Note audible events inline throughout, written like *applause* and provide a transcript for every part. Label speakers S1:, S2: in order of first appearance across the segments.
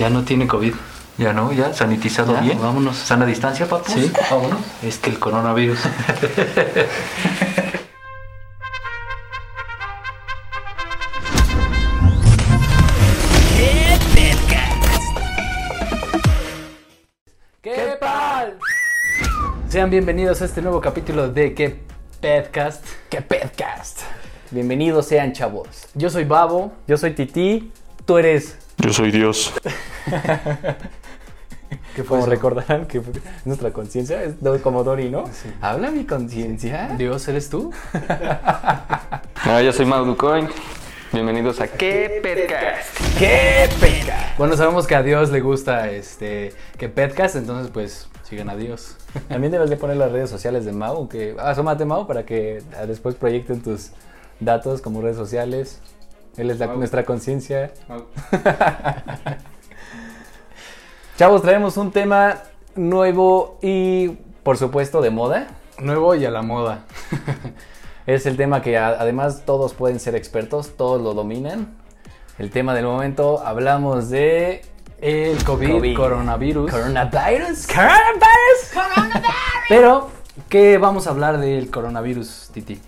S1: Ya no tiene COVID.
S2: Ya no, ya sanitizado
S1: Ya,
S2: bien.
S1: vámonos.
S2: Sana distancia, papus.
S1: Sí.
S2: vámonos.
S1: Es que el coronavirus. *laughs* ¿Qué tal? Sean bienvenidos a este nuevo capítulo de ¿Qué Podcast?
S3: ¡Qué podcast! Bienvenidos sean chavos.
S1: Yo soy Babo.
S3: Yo soy Titi, tú eres,
S2: Yo soy Dios. *laughs*
S1: ¿Qué fue
S3: como
S1: eso?
S3: recordarán, que nuestra conciencia es como Dory, ¿no?
S1: Sí.
S3: Habla mi conciencia.
S1: Dios, ¿eres tú? *laughs*
S2: Ah, yo soy Mauducoin. Bienvenidos a ¿Qué Podcast?
S3: ¡Qué podcast!
S1: Bueno, sabemos que a Dios le gusta este que Podcast, entonces pues sigan a Dios. *laughs*
S3: También debes de poner las redes sociales de Mau, que asómate Mau para que ah, después proyecten tus datos como redes sociales. Él es la- nuestra conciencia. *laughs* Chavos, traemos un tema nuevo y por supuesto de moda.
S1: Nuevo y a la moda. *laughs*
S3: Es el tema que además todos pueden ser expertos, todos lo dominan. El tema del momento, hablamos de
S1: El COVID,
S3: COVID.
S1: coronavirus.
S3: coronavirus. Coronavirus.
S1: Pero, ¿qué vamos a hablar del coronavirus, Titi?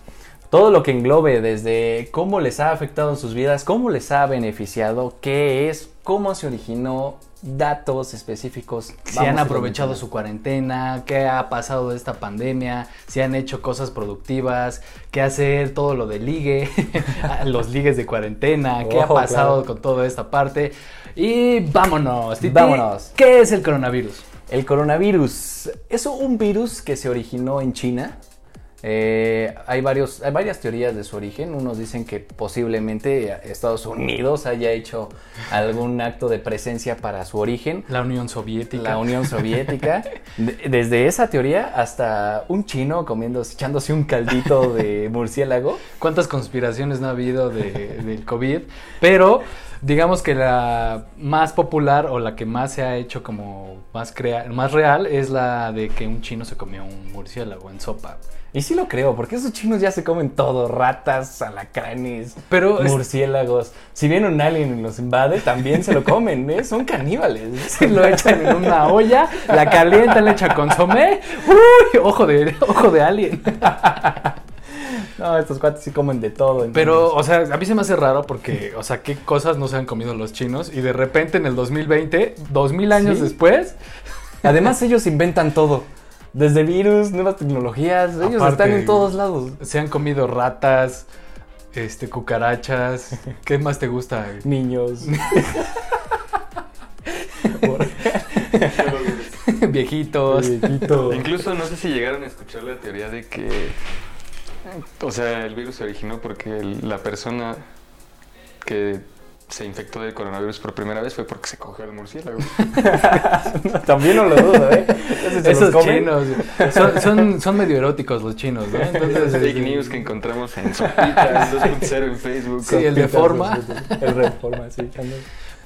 S3: Todo lo que englobe desde cómo les ha afectado en sus vidas, cómo les ha beneficiado, qué es, cómo se originó, datos específicos.
S1: Si han aprovechado su cuarentena, qué ha pasado de esta pandemia, si han hecho cosas productivas, qué hacer, todo lo de ligue, *laughs* los ligues de cuarentena, qué ha
S3: Oh,
S1: pasado
S3: claro.
S1: con toda esta parte. Y vámonos, Titi.
S3: Vámonos.
S1: ¿Qué es el coronavirus?
S3: El coronavirus es un virus que se originó en China. Eh, hay, varios, hay varias teorías de su origen. Unos dicen que posiblemente Estados Unidos haya hecho algún acto de presencia para su origen.
S1: La Unión Soviética.
S3: La Unión Soviética. *laughs* De- desde esa teoría hasta un chino comiendo, echándose un caldito de murciélago.
S1: cuántas conspiraciones no ha habido de- del COVID, pero digamos que la más popular o la que más se ha hecho como más, crea más real es la de que un chino se comió un murciélago en sopa.
S3: Y sí lo creo, porque esos chinos ya se comen todo, ratas, alacranes,
S1: Pero es-
S3: murciélagos. Si viene un alien y los invade, también se lo *laughs* comen, ¿eh? Son caníbales. *laughs*
S1: Lo echan en una olla, la calientan, le echan consomé. ¡Uy! Ojo de, ojo de alien. *laughs*
S3: No, estos cuates sí comen de todo.
S1: Pero, o sea, a mí se me hace raro porque, o sea, qué cosas no se han comido los chinos y de repente en el 2020, 2000 años
S3: Sí.
S1: después,
S3: Además ellos inventan todo. Desde virus, nuevas tecnologías, ellos
S1: Aparte-
S3: están en todos lados.
S1: se han comido ratas, este, cucarachas. *laughs* ¿Qué más te gusta?
S3: Niños. *laughs*
S1: Viejitos.
S3: Viejito.
S2: Incluso no sé si llegaron a escuchar la teoría de que, o sea, el virus se originó porque el- la persona que se infectó del coronavirus por primera vez fue porque se cogió al murciélago. *laughs*
S3: También no lo dudo, ¿eh? Esos, los
S1: Esos chinos. Son, son, son medio eróticos los chinos, ¿no? *laughs* Entonces,
S2: fake
S1: este,
S2: news que encontramos en Sopita 2.0 en Facebook.
S1: Sí, el de forma.
S3: El de forma, sí.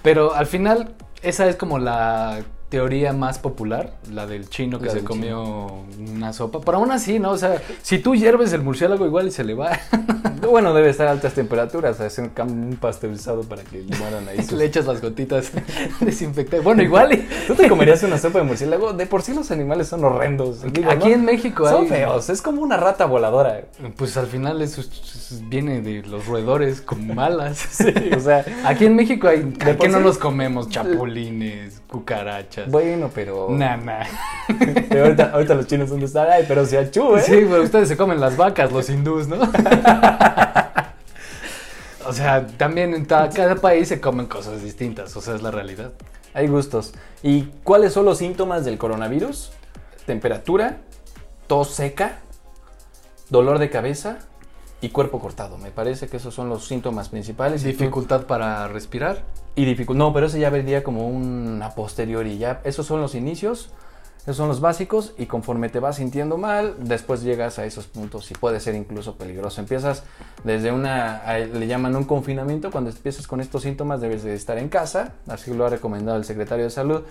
S1: Pero al final, esa es como la teoría más popular, la del chino que se comió una sopa. Pero aún así, ¿no? O sea, si tú hierves el murciélago igual y se le va. *laughs*
S3: Bueno, debe estar a altas temperaturas, hacer un, pasteurizado para que mueran ahí. *laughs* sus-
S1: le echas las gotitas *laughs* desinfectantes. Bueno, igual y...
S3: ¿Tú te comerías una sopa de murciélago? De por sí los animales son horrendos. digo,
S1: Aquí
S3: ¿no?
S1: en México
S3: Son
S1: hay-
S3: feos, es como una rata voladora.
S1: Pues al final eso es- viene de los roedores con malas.
S3: Sí, o sea,
S1: Aquí en México hay, ¿a
S3: por
S1: qué no
S3: sí-
S1: los comemos? Chapulines, cucarachas.
S3: Bueno, pero...
S1: Nah, nah. *laughs*
S3: Pero ahorita, ahorita los chinos son de estar, ay, pero se achú, ¿eh?
S1: Sí, pero ustedes se comen las vacas, los hindús, ¿no? *laughs* o sea, también en cada país se comen cosas distintas, o sea, es la realidad.
S3: Hay gustos. ¿Y cuáles son los síntomas del coronavirus? Temperatura, tos seca, dolor de cabeza y cuerpo cortado. Me parece que esos son los síntomas principales. Tú-
S1: Dificultad para respirar.
S3: Y dificultad. No, pero ese ya vendría como un a posteriori. Ya, esos son los inicios. Esos son los básicos y conforme te vas sintiendo mal, después llegas a esos puntos y puede ser incluso peligroso. Empiezas desde una, le llaman un confinamiento, cuando empiezas con estos síntomas debes de estar en casa, así lo ha recomendado el secretario de salud.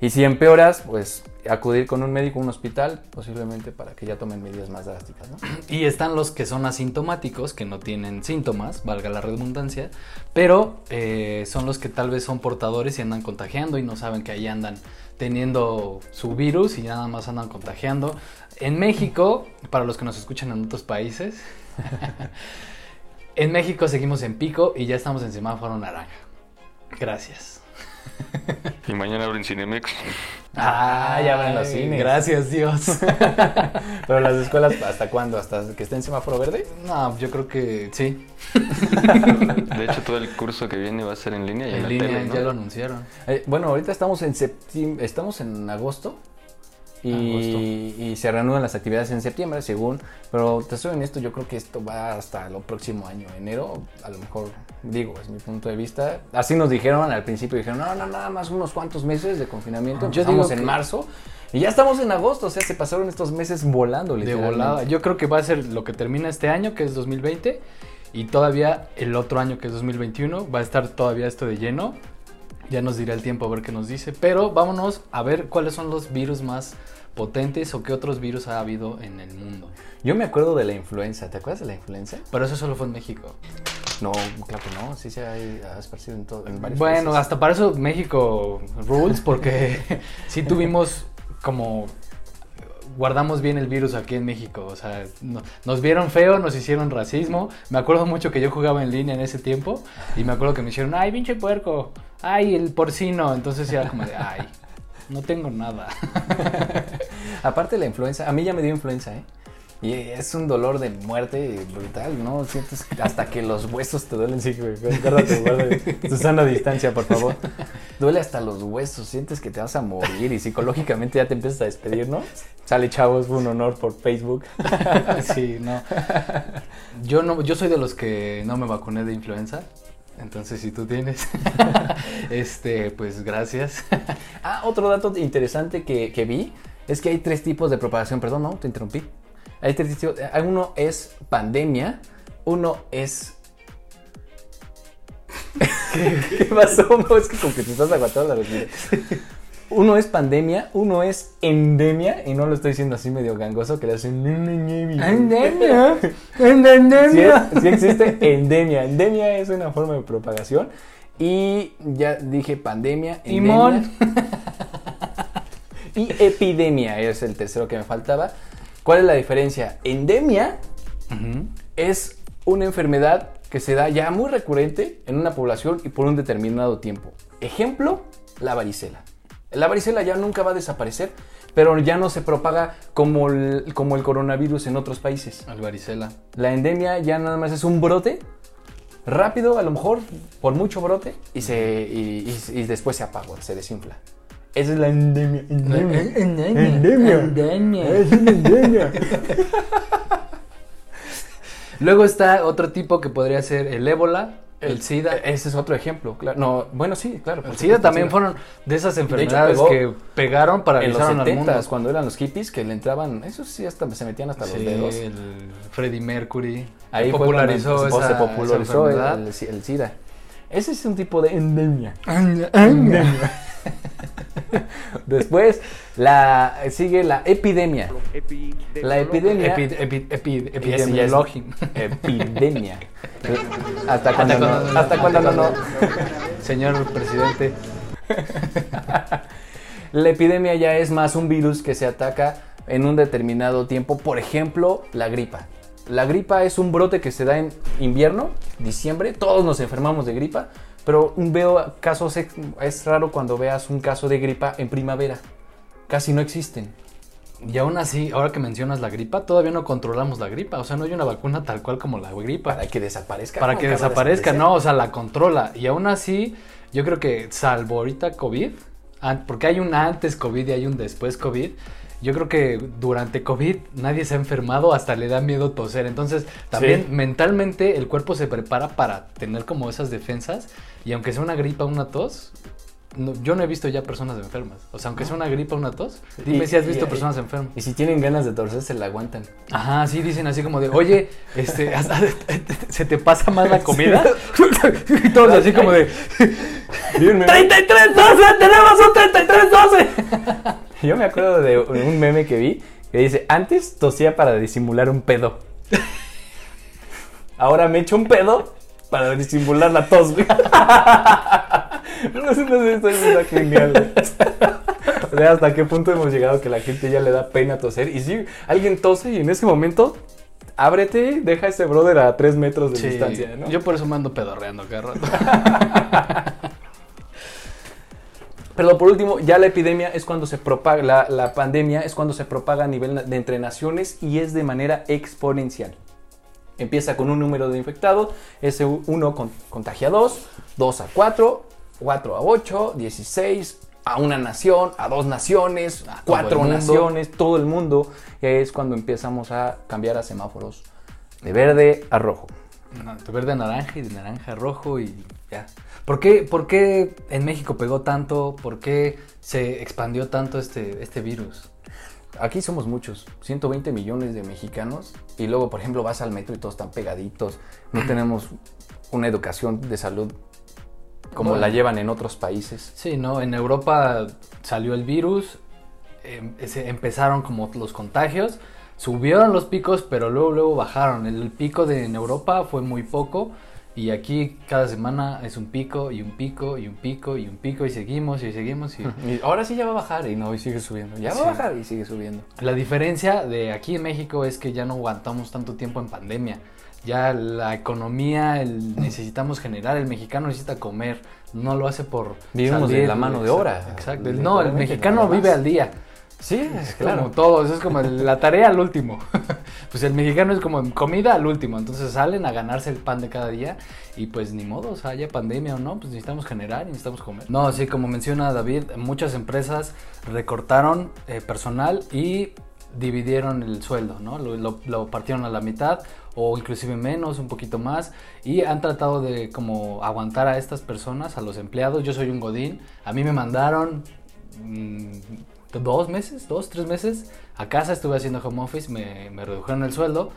S3: Y si empeoras, pues acudir con un médico, un hospital, posiblemente para que ya tomen medidas más drásticas.
S1: Y están los que son asintomáticos, que no tienen síntomas, valga la redundancia, pero eh, son los que tal vez son portadores y andan contagiando y no saben que ahí andan teniendo su virus y nada más andan contagiando. En México, para los que nos escuchan en otros países, *laughs* en México seguimos en pico y ya estamos en semáforo naranja. Gracias. *laughs*
S2: Y mañana abren Cinemex.
S3: Ah, ya abren los cines.
S1: Gracias Dios. *laughs* *laughs*
S3: Pero las escuelas, ¿hasta cuándo? ¿Hasta que esté en semáforo verde?
S1: No, yo creo que sí.
S2: De hecho, todo el curso que viene va a ser en línea y en,
S1: En
S2: la
S1: línea
S2: tele, ¿no?
S1: ya lo anunciaron.
S3: Eh, bueno, ahorita estamos en septiembre, estamos en agosto y, y se reanudan las actividades en septiembre, según. Pero te soy honesto, yo creo que esto va hasta el próximo año, enero, a lo mejor, digo, es mi punto de vista. Así nos dijeron al principio, dijeron, no, no, nada más unos cuantos meses de confinamiento.
S1: Yo
S3: Empezamos
S1: digo
S3: en
S1: que-
S3: marzo y ya estamos en agosto, o sea, se pasaron estos meses volando,
S1: De volada. Yo creo que va a ser lo que termina este año, que es 2020, y todavía el otro año, que es 2021, va a estar todavía esto de lleno. Ya nos dirá el tiempo a ver qué nos dice. Pero vámonos a ver cuáles son los virus más potentes o qué otros virus ha habido en el mundo.
S3: Yo me acuerdo de la influenza, ¿te acuerdas de la influenza?
S1: Pero eso solo fue en México.
S3: No, claro que no, sí se ha, ha esparcido en, todo, en varios
S1: Bueno,
S3: países.
S1: hasta para eso México rules, porque *laughs* sí tuvimos como guardamos bien el virus aquí en México. O sea, no- nos vieron feo, nos hicieron racismo. Me acuerdo mucho que yo jugaba en línea en ese tiempo y me acuerdo que me hicieron, ay, pinche puerco, ay, el porcino. Entonces ya como de, ay, no tengo nada. *laughs*
S3: Aparte de la influenza, a mí ya me dio influenza, ¿eh? Y es un dolor de muerte brutal, ¿no? Sientes hasta que los huesos te duelen. Sí, güey. *laughs* Susana, distancia, por favor. Duele hasta los huesos. Sientes que te vas a morir y psicológicamente ya te empiezas a despedir, ¿no? Sale, chavos, fue un honor por Facebook. *laughs*
S1: sí, no. Yo no, yo soy de los que no me vacuné de influenza. Entonces, si tú tienes, *laughs* este, pues gracias. *laughs*
S3: Ah, otro dato interesante que, que vi es que hay tres tipos de propagación. Perdón, no, te interrumpí. Hay tres tipos. Uno es pandemia, uno es. *laughs* ¿Qué pasó? No, es que como que te estás aguantando la respiración. Uno es pandemia, uno es endemia, y no lo estoy diciendo así medio gangoso, que le hacen.
S1: Endemia. *laughs*
S3: Sí, es- sí existe endemia. Endemia es una forma de propagación. Y ya dije pandemia, endemia.
S1: Imón. *laughs*
S3: Y epidemia es el tercero que me faltaba. ¿Cuál es la diferencia? Endemia es una enfermedad que se da ya muy recurrente en una población y por un determinado tiempo. Ejemplo, la varicela. La varicela ya nunca va a desaparecer, pero ya no se propaga como el, como el coronavirus en otros países.
S1: Al varicela.
S3: La endemia ya nada más es un brote rápido, a lo mejor por mucho brote, y, se, y, y- y después se apaga, se desinfla. Esa es la endemia. Endemia. Endemia.
S1: Endemia.
S3: Es una endemia. *laughs*
S1: Luego está otro tipo que podría ser el ébola, el SIDA.
S3: Ese es otro ejemplo, claro. No, bueno, sí, claro.
S1: El SIDA también
S3: SIDA.
S1: fueron de esas enfermedades
S3: pegó
S1: que pegaron,
S3: en los
S1: paralizaron al
S3: 70
S1: mundo.
S3: cuando eran los hippies que le entraban, esos sí hasta se metían hasta los dedos.
S1: el Freddie Mercury.
S3: Ahí
S1: popularizó esa,
S3: se popularizó
S1: esa
S3: el,
S1: enfermedad.
S3: el- el SIDA. Ese es un tipo de endemia. *laughs* Después la sigue la epidemia. La epidemia.
S1: Epi-.
S3: Epidemia. *laughs* Hasta cuando
S1: Hasta
S3: no. Hasta cuando no, no. *laughs*
S1: Señor presidente.
S3: La epidemia ya es más un virus que se ataca en un determinado tiempo. Por ejemplo, la gripa. La gripa es un brote que se da en invierno, diciembre. Todos nos enfermamos de gripa. Pero veo casos, es raro cuando veas un caso de gripa en primavera. Casi no existen.
S1: Y aún así, ahora que mencionas la gripa, todavía no controlamos la gripa. O sea, no hay una vacuna tal cual como la gripa.
S3: Para que desaparezca.
S1: Para que desaparezca, no, o sea, la controla. Y aún así, yo creo que salvo ahorita COVID, porque hay un antes COVID y hay un después COVID, yo creo que durante COVID nadie se ha enfermado, hasta le da miedo toser. Entonces, también
S3: Sí.
S1: mentalmente el cuerpo se prepara para tener como esas defensas. Y aunque sea una gripa una tos, no- yo no he visto ya personas enfermas. O sea, aunque sea una gripa o una tos, dime
S3: Y-
S1: si has visto
S3: y-
S1: personas enfermas.
S3: Y si tienen ganas de torcer, se la aguantan.
S1: Ajá, sí, dicen así como de, oye, este, *laughs* ¿se te pasa más la comida? *laughs* *laughs* y todos así como de, 33, 12, tenemos un 33, 12.
S3: Yo me acuerdo de un meme que vi que dice, antes tosía para disimular un pedo. Ahora me echo un pedo para disimular la tos, güey. *laughs* No sé, no sé, esto está genial. O sea, hasta qué punto hemos llegado que la gente ya le da pena toser. Y si alguien tose y en ese momento, ábrete, deja a ese brother a tres metros de
S1: Sí,
S3: distancia, ¿no?
S1: Yo por eso me ando pedorreando cada rato. *laughs*
S3: Pero por último, ya la epidemia es cuando se propaga, la, la pandemia es cuando se propaga a nivel de entre naciones y es de manera exponencial. Empieza con un número de infectados, ese 1 con, contagia a 2, 2 a 4, 4 a 8, 16 a una nación, a dos naciones, a cuatro
S1: mundo.
S3: naciones, todo el mundo. Y ahí es cuando empezamos a cambiar a semáforos de verde a rojo.
S1: No, de verde a naranja y de naranja a rojo y ya. ¿Por qué, por qué en México pegó tanto? ¿Por qué se expandió tanto este, este virus?
S3: Aquí somos muchos, 120 millones de mexicanos y luego, por ejemplo, vas al metro y todos están pegaditos. No *clears throat* tenemos una educación de salud como
S1: Bueno.
S3: la llevan en otros países.
S1: Sí, ¿no? En Europa salió el virus, em- se empezaron como los contagios, subieron los picos, pero luego, luego bajaron. El pico de en Europa fue muy poco y aquí cada semana es un pico y un pico y un pico y un pico y seguimos y seguimos y... *laughs*
S3: Y ahora sí ya va a bajar y no, y sigue subiendo. Ya va
S1: Sí.
S3: a bajar y sigue subiendo.
S1: La diferencia de aquí en México es que ya no aguantamos tanto tiempo en pandemia. Ya la economía, el, necesitamos generar, el mexicano necesita comer, no lo hace por...
S3: Vivimos de la mano de obra.
S1: Exacto, no, el mexicano vive al día.
S3: Sí,
S1: Es
S3: claro.
S1: como todo, eso es como la tarea al último. *laughs* pues el mexicano es como comida al último, entonces salen a ganarse el pan de cada día y pues ni modo, o sea, haya pandemia o no, pues necesitamos generar y necesitamos comer. No, sí, como menciona David, muchas empresas recortaron eh, personal y dividieron el sueldo, ¿no? Lo, lo- lo partieron a la mitad o inclusive menos, un poquito más y han tratado de como aguantar a estas personas, a los empleados. Yo soy un godín, a mí me mandaron mm, dos meses, dos, tres meses a casa, estuve haciendo home office, me, me redujeron el sueldo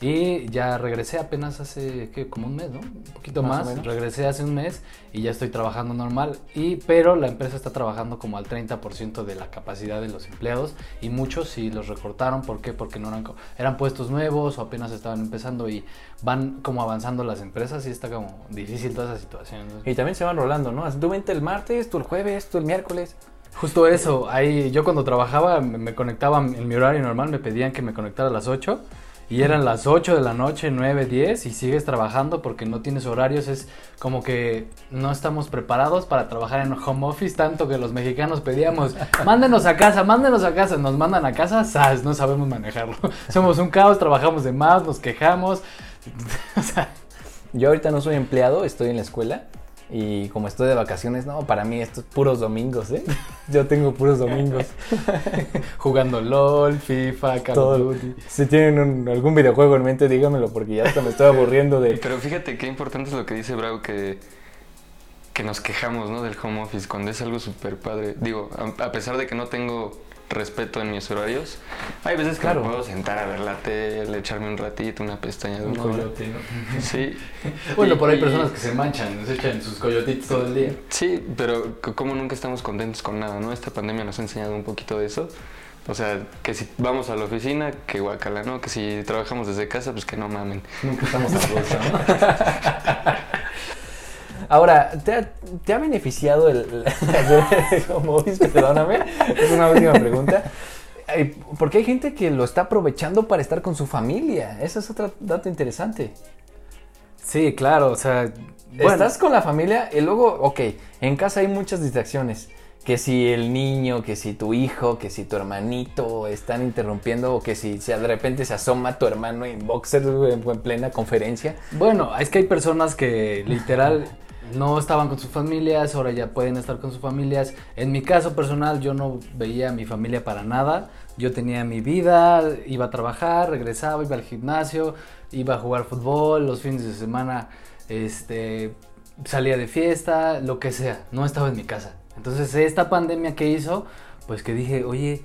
S1: y ya regresé apenas hace ¿qué? como un mes, ¿no? Un poquito
S3: Más
S1: regresé hace un mes y ya estoy trabajando normal, y, pero la empresa está trabajando como al 30% de la capacidad de los empleados y muchos sí los recortaron, ¿por qué? Porque no eran, eran puestos nuevos o apenas estaban empezando y van como avanzando las empresas y está como difícil toda esa situación.
S3: Y también se van rolando, ¿no? Tú vente el martes, tú el jueves, tú el miércoles.
S1: Justo eso, ahí yo cuando trabajaba me, me conectaba en mi horario normal, me pedían que me conectara a las 8 y eran las 8 de la noche, 9, 10 y sigues trabajando porque no tienes horarios, es como que no estamos preparados para trabajar en home office tanto que los mexicanos pedíamos, mándenos a casa, mándenos a casa, nos mandan a casa, ¡zas! no sabemos manejarlo. *laughs* Somos un caos, trabajamos de más, nos quejamos. *laughs* o sea,
S3: Yo ahorita no soy empleado, estoy en la escuela. Y como estoy de vacaciones, no, para mí esto es puros domingos, ¿eh? *laughs* Yo tengo puros domingos. *laughs*
S1: jugando LOL, FIFA, Call of Duty.
S3: Si tienen un- algún videojuego en mente, dígamelo, porque ya hasta me estoy aburriendo de...
S2: Pero fíjate qué importante es lo que dice Bravo, que, que nos quejamos ¿no? del home office cuando es algo súper padre. Digo, a, a pesar de que no tengo respeto en mis horarios, hay veces que
S3: Claro.
S2: me puedo sentar a ver la tele, echarme un ratito, una pestaña de
S1: Un coyote, ¿no? *laughs*
S2: Sí. *laughs*
S1: Bueno,
S2: Y-
S1: por ahí personas que se manchan, se echan sus coyotitos todo el día.
S2: Sí, pero como nunca estamos contentos con nada, ¿no? Esta pandemia nos ha enseñado un poquito de eso. O sea, que si vamos a la oficina, que guacala, ¿no? Que si trabajamos desde casa, pues que no mamen.
S3: Nunca estamos a gusto, ¿no? *laughs* Ahora, ¿te ha, te ha beneficiado el, hacer home office? Perdóname, es una última pregunta. Porque hay gente que lo está aprovechando para estar con su familia. Ese es otro dato interesante.
S1: Sí, claro, o sea, bueno,
S3: Estás con la familia y luego, ok, en casa hay muchas distracciones. Que si el niño, que si tu hijo, que si tu hermanito están interrumpiendo o que si, si de repente se asoma tu hermano en boxer en, en plena conferencia.
S1: bueno, es que hay personas que literal *laughs* no estaban con sus familias, ahora ya pueden estar con sus familias. En mi caso personal, yo no veía a mi familia para nada. Yo tenía mi vida, iba a trabajar, regresaba, iba al gimnasio, iba a jugar fútbol, los fines de semana, este, salía de fiesta, lo que sea. No estaba en mi casa. Entonces, esta pandemia que hizo, pues que dije, oye,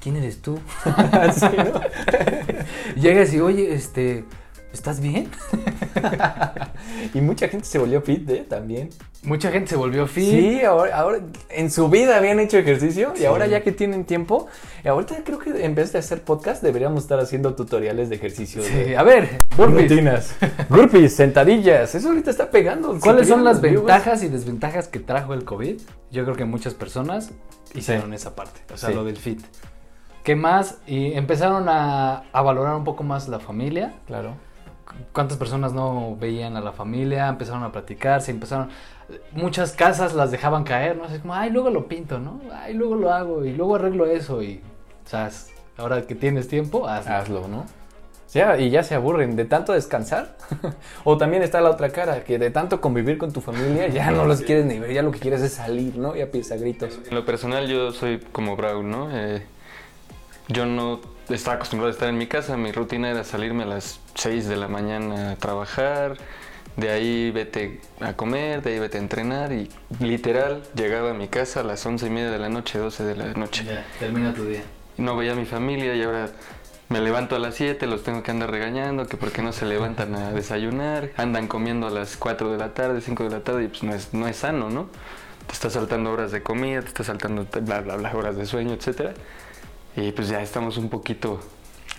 S1: ¿quién eres tú? *laughs* *laughs* Llegas y, oye, este, ¿estás bien? *laughs*
S3: y mucha gente se volvió fit, ¿eh? También.
S1: Mucha gente se volvió fit.
S3: Sí, ahora, ahora en su vida habían hecho ejercicio
S1: Sí.
S3: y ahora ya que tienen tiempo, y ahorita creo que en vez de hacer podcast deberíamos estar haciendo tutoriales de ejercicio.
S1: Sí,
S3: de-
S1: a ver, burpees.
S3: Rutinas. Burpees, sentadillas. Eso ahorita está pegando.
S1: ¿Cuáles son las ventajas y desventajas que trajo el COVID? Yo creo que muchas personas hicieron
S3: Sí.
S1: esa parte, o sea,
S3: Sí.
S1: lo del fit. ¿Qué más? Y empezaron a, a valorar un poco más la familia.
S3: Claro.
S1: ¿Cuántas personas no veían a la familia? Empezaron a platicar, se empezaron... Muchas casas las dejaban caer, ¿no? Así como, ay, luego lo pinto, ¿no? Ay, luego lo hago y luego arreglo eso y... O sea, ahora que tienes tiempo, hazlo.
S3: Hazlo, ¿no? Ya, y ya se aburren de tanto descansar. *laughs* o también está la otra cara, que de tanto convivir con tu familia ya no los quieres ni ver, ya lo que quieres es salir, ¿no? Ya piensa gritos.
S2: En lo personal yo soy como Braul, ¿no? Eh, yo no estaba acostumbrado a estar en mi casa, mi rutina era salirme a las 6 de la mañana a trabajar, de ahí vete a comer, de ahí vete a entrenar y literal llegaba a mi casa a las 11 y media de la noche, 12 de la noche.
S1: Ya, termina tu día.
S2: No veía a mi familia y ahora me levanto a las 7, los tengo que andar regañando, que por qué no se levantan a desayunar, andan comiendo a las 4 de la tarde, 5 de la tarde y pues no es, no es sano, ¿no? Te estás saltando horas de comida, te estás saltando bla, bla, bla, horas de sueño, etcétera. Y pues ya estamos un poquito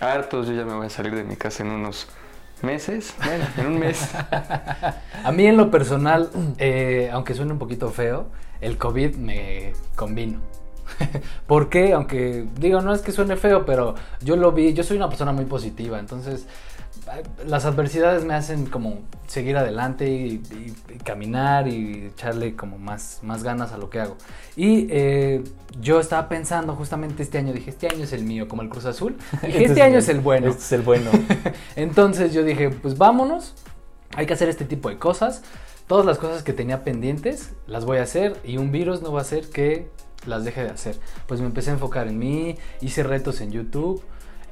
S2: hartos, yo ya me voy a salir de mi casa en unos meses, bueno, en un mes. *laughs*
S1: A mí en lo personal, eh, aunque suene un poquito feo, el COVID me convino. *laughs* ¿Por qué? Aunque digo, no es que suene feo, pero yo lo vi, yo soy una persona muy positiva, entonces las adversidades me hacen como seguir adelante y, y- y caminar y echarle como más, más ganas a lo que hago. Y eh, yo estaba pensando justamente este año, dije, este año es el mío, como el Cruz Azul. *laughs* Dije, este año es el bueno.
S3: Este es el bueno. *laughs*
S1: Entonces yo dije, pues vámonos, hay que hacer este tipo de cosas. Todas las cosas que tenía pendientes las voy a hacer y un virus no va a hacer que las deje de hacer. Pues me empecé a enfocar en mí, hice retos en YouTube,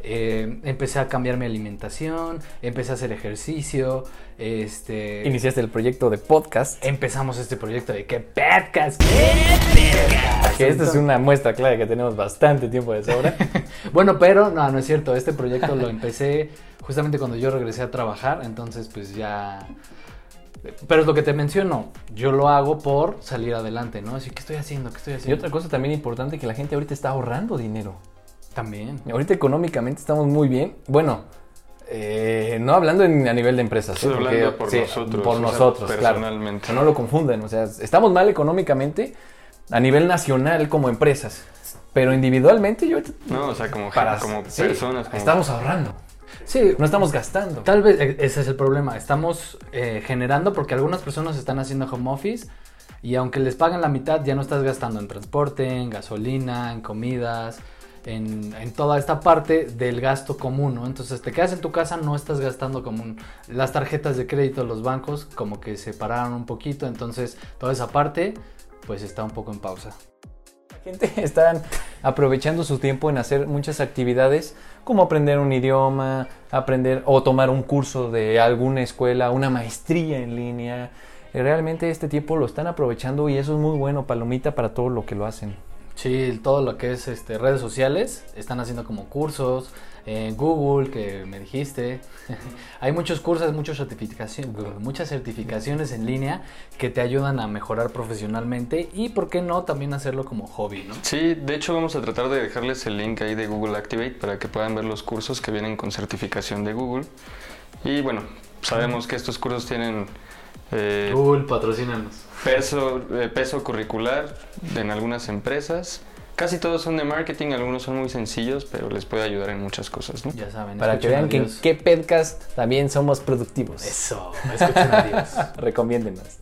S1: eh, empecé a cambiar mi alimentación, empecé a hacer ejercicio, este...
S3: Iniciaste el proyecto de podcast.
S1: Empezamos este proyecto de que podcast, ¿qué podcast?
S3: Que esta es una muestra clara que tenemos bastante tiempo de sobra. *laughs*
S1: Bueno, pero no, no es cierto. Este proyecto lo empecé justamente cuando yo regresé a trabajar, entonces pues ya... Pero es lo que te menciono, yo lo hago por salir adelante, ¿no? Así, ¿qué estoy haciendo? ¿Qué estoy
S3: Y
S1: haciendo?
S3: otra cosa también importante, que la gente ahorita está ahorrando dinero.
S1: También.
S3: Ahorita económicamente estamos muy bien. Bueno, eh, no hablando en- a nivel de empresas.
S2: Estoy
S3: ¿eh? Porque-
S2: hablando por
S3: sí,
S2: nosotros,
S3: Por
S2: o sea,
S3: nosotros, claro.
S2: personalmente.
S3: Que no lo confunden. O sea, estamos mal económicamente a nivel nacional como empresas. Pero individualmente yo...
S2: No, o sea, como,
S3: Para,
S2: como
S3: sí,
S2: personas. Como,
S3: Estamos ahorrando.
S1: Sí,
S3: No estamos gastando.
S1: Tal vez e- ese es el problema. Estamos eh, generando porque algunas personas están haciendo home office y aunque les pagan la mitad, ya no estás gastando en transporte, en gasolina, en comidas, en, toda esta parte del gasto común, ¿no? Entonces te quedas en tu casa, no estás gastando común. Las tarjetas de crédito, los bancos, como que se pararon un poquito, entonces toda esa parte, pues está un poco en pausa.
S3: La gente *laughs* está aprovechando su tiempo en hacer muchas actividades como aprender un idioma, aprender o tomar un curso de alguna escuela, una maestría en línea. Realmente este tiempo lo están aprovechando y eso es muy bueno, palomita, para todo lo que lo hacen.
S1: Sí, todo lo que es este, redes sociales, están haciendo como cursos, en Google, que me dijiste. *laughs* Hay muchos cursos, muchas certificaciones, muchas certificaciones en línea que te ayudan a mejorar profesionalmente y, ¿por qué no, también hacerlo como hobby, ¿no?
S2: Sí, de hecho vamos a tratar de dejarles el link ahí de Google Activate para que puedan ver los cursos que vienen con certificación de Google. Y bueno, sabemos que estos cursos tienen eh,
S1: Google, patrocínanos.
S2: Peso, eh, peso curricular en algunas empresas. Casi todos son de marketing, algunos son muy sencillos, pero les puede ayudar en muchas cosas. ¿no?
S1: Ya saben,
S3: Para que vean que en qué podcast también somos productivos.
S1: Eso, escuchen a Dios. *laughs*
S3: Recomiéndenos.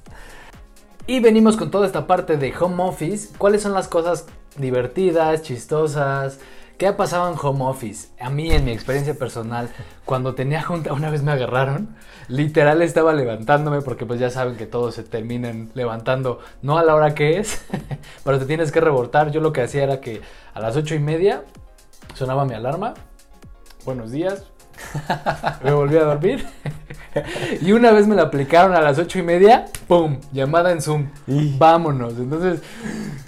S1: Y venimos con toda esta parte de home office. ¿Cuáles son las cosas divertidas, chistosas? ¿Qué ha pasado en home office? A mí, en mi experiencia personal, cuando tenía junta, una vez me agarraron, literal estaba levantándome, porque pues ya saben que todos se terminan levantando, no a la hora que es, *laughs* pero te tienes que reportar. Yo lo que hacía era que a las ocho y media sonaba mi alarma. Buenos días, *laughs* Me volví a dormir. *laughs* y una vez me la aplicaron a las ocho y media, ¡pum! Llamada en Zoom.
S3: Y-
S1: Vámonos. Entonces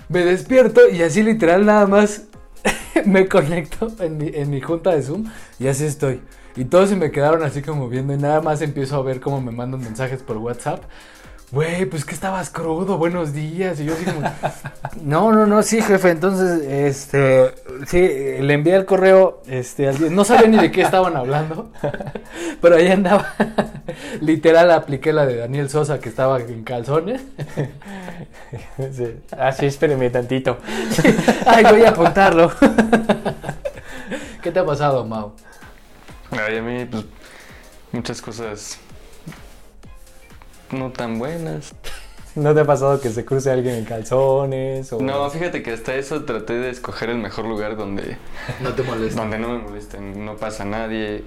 S1: me despierto y así literal nada más *laughs* me conecto en mi, en mi junta de Zoom y así estoy. Y todos se me quedaron así como viendo y nada más empiezo a ver cómo me mandan mensajes por WhatsApp. Güey, pues que estabas crudo, buenos días. Y yo así como, *laughs* no, no, no, sí, jefe. Entonces, este, sí, le envié el correo, este, al día- no sabía ni de qué estaban hablando, *laughs* pero ahí andaba. *laughs* Literal apliqué la de Daniel Sosa que estaba en calzones.
S3: Sí. Ah, sí, espéreme tantito.
S1: Ay, voy a apuntarlo. ¿Qué te ha pasado, Mau?
S2: Ay, a mí, pues, muchas cosas no tan buenas.
S3: ¿No te ha pasado que se cruce alguien en calzones? O...
S2: No, fíjate que hasta eso traté de escoger el mejor lugar donde, *laughs*
S1: No te
S2: donde no me molesten, no pasa nadie.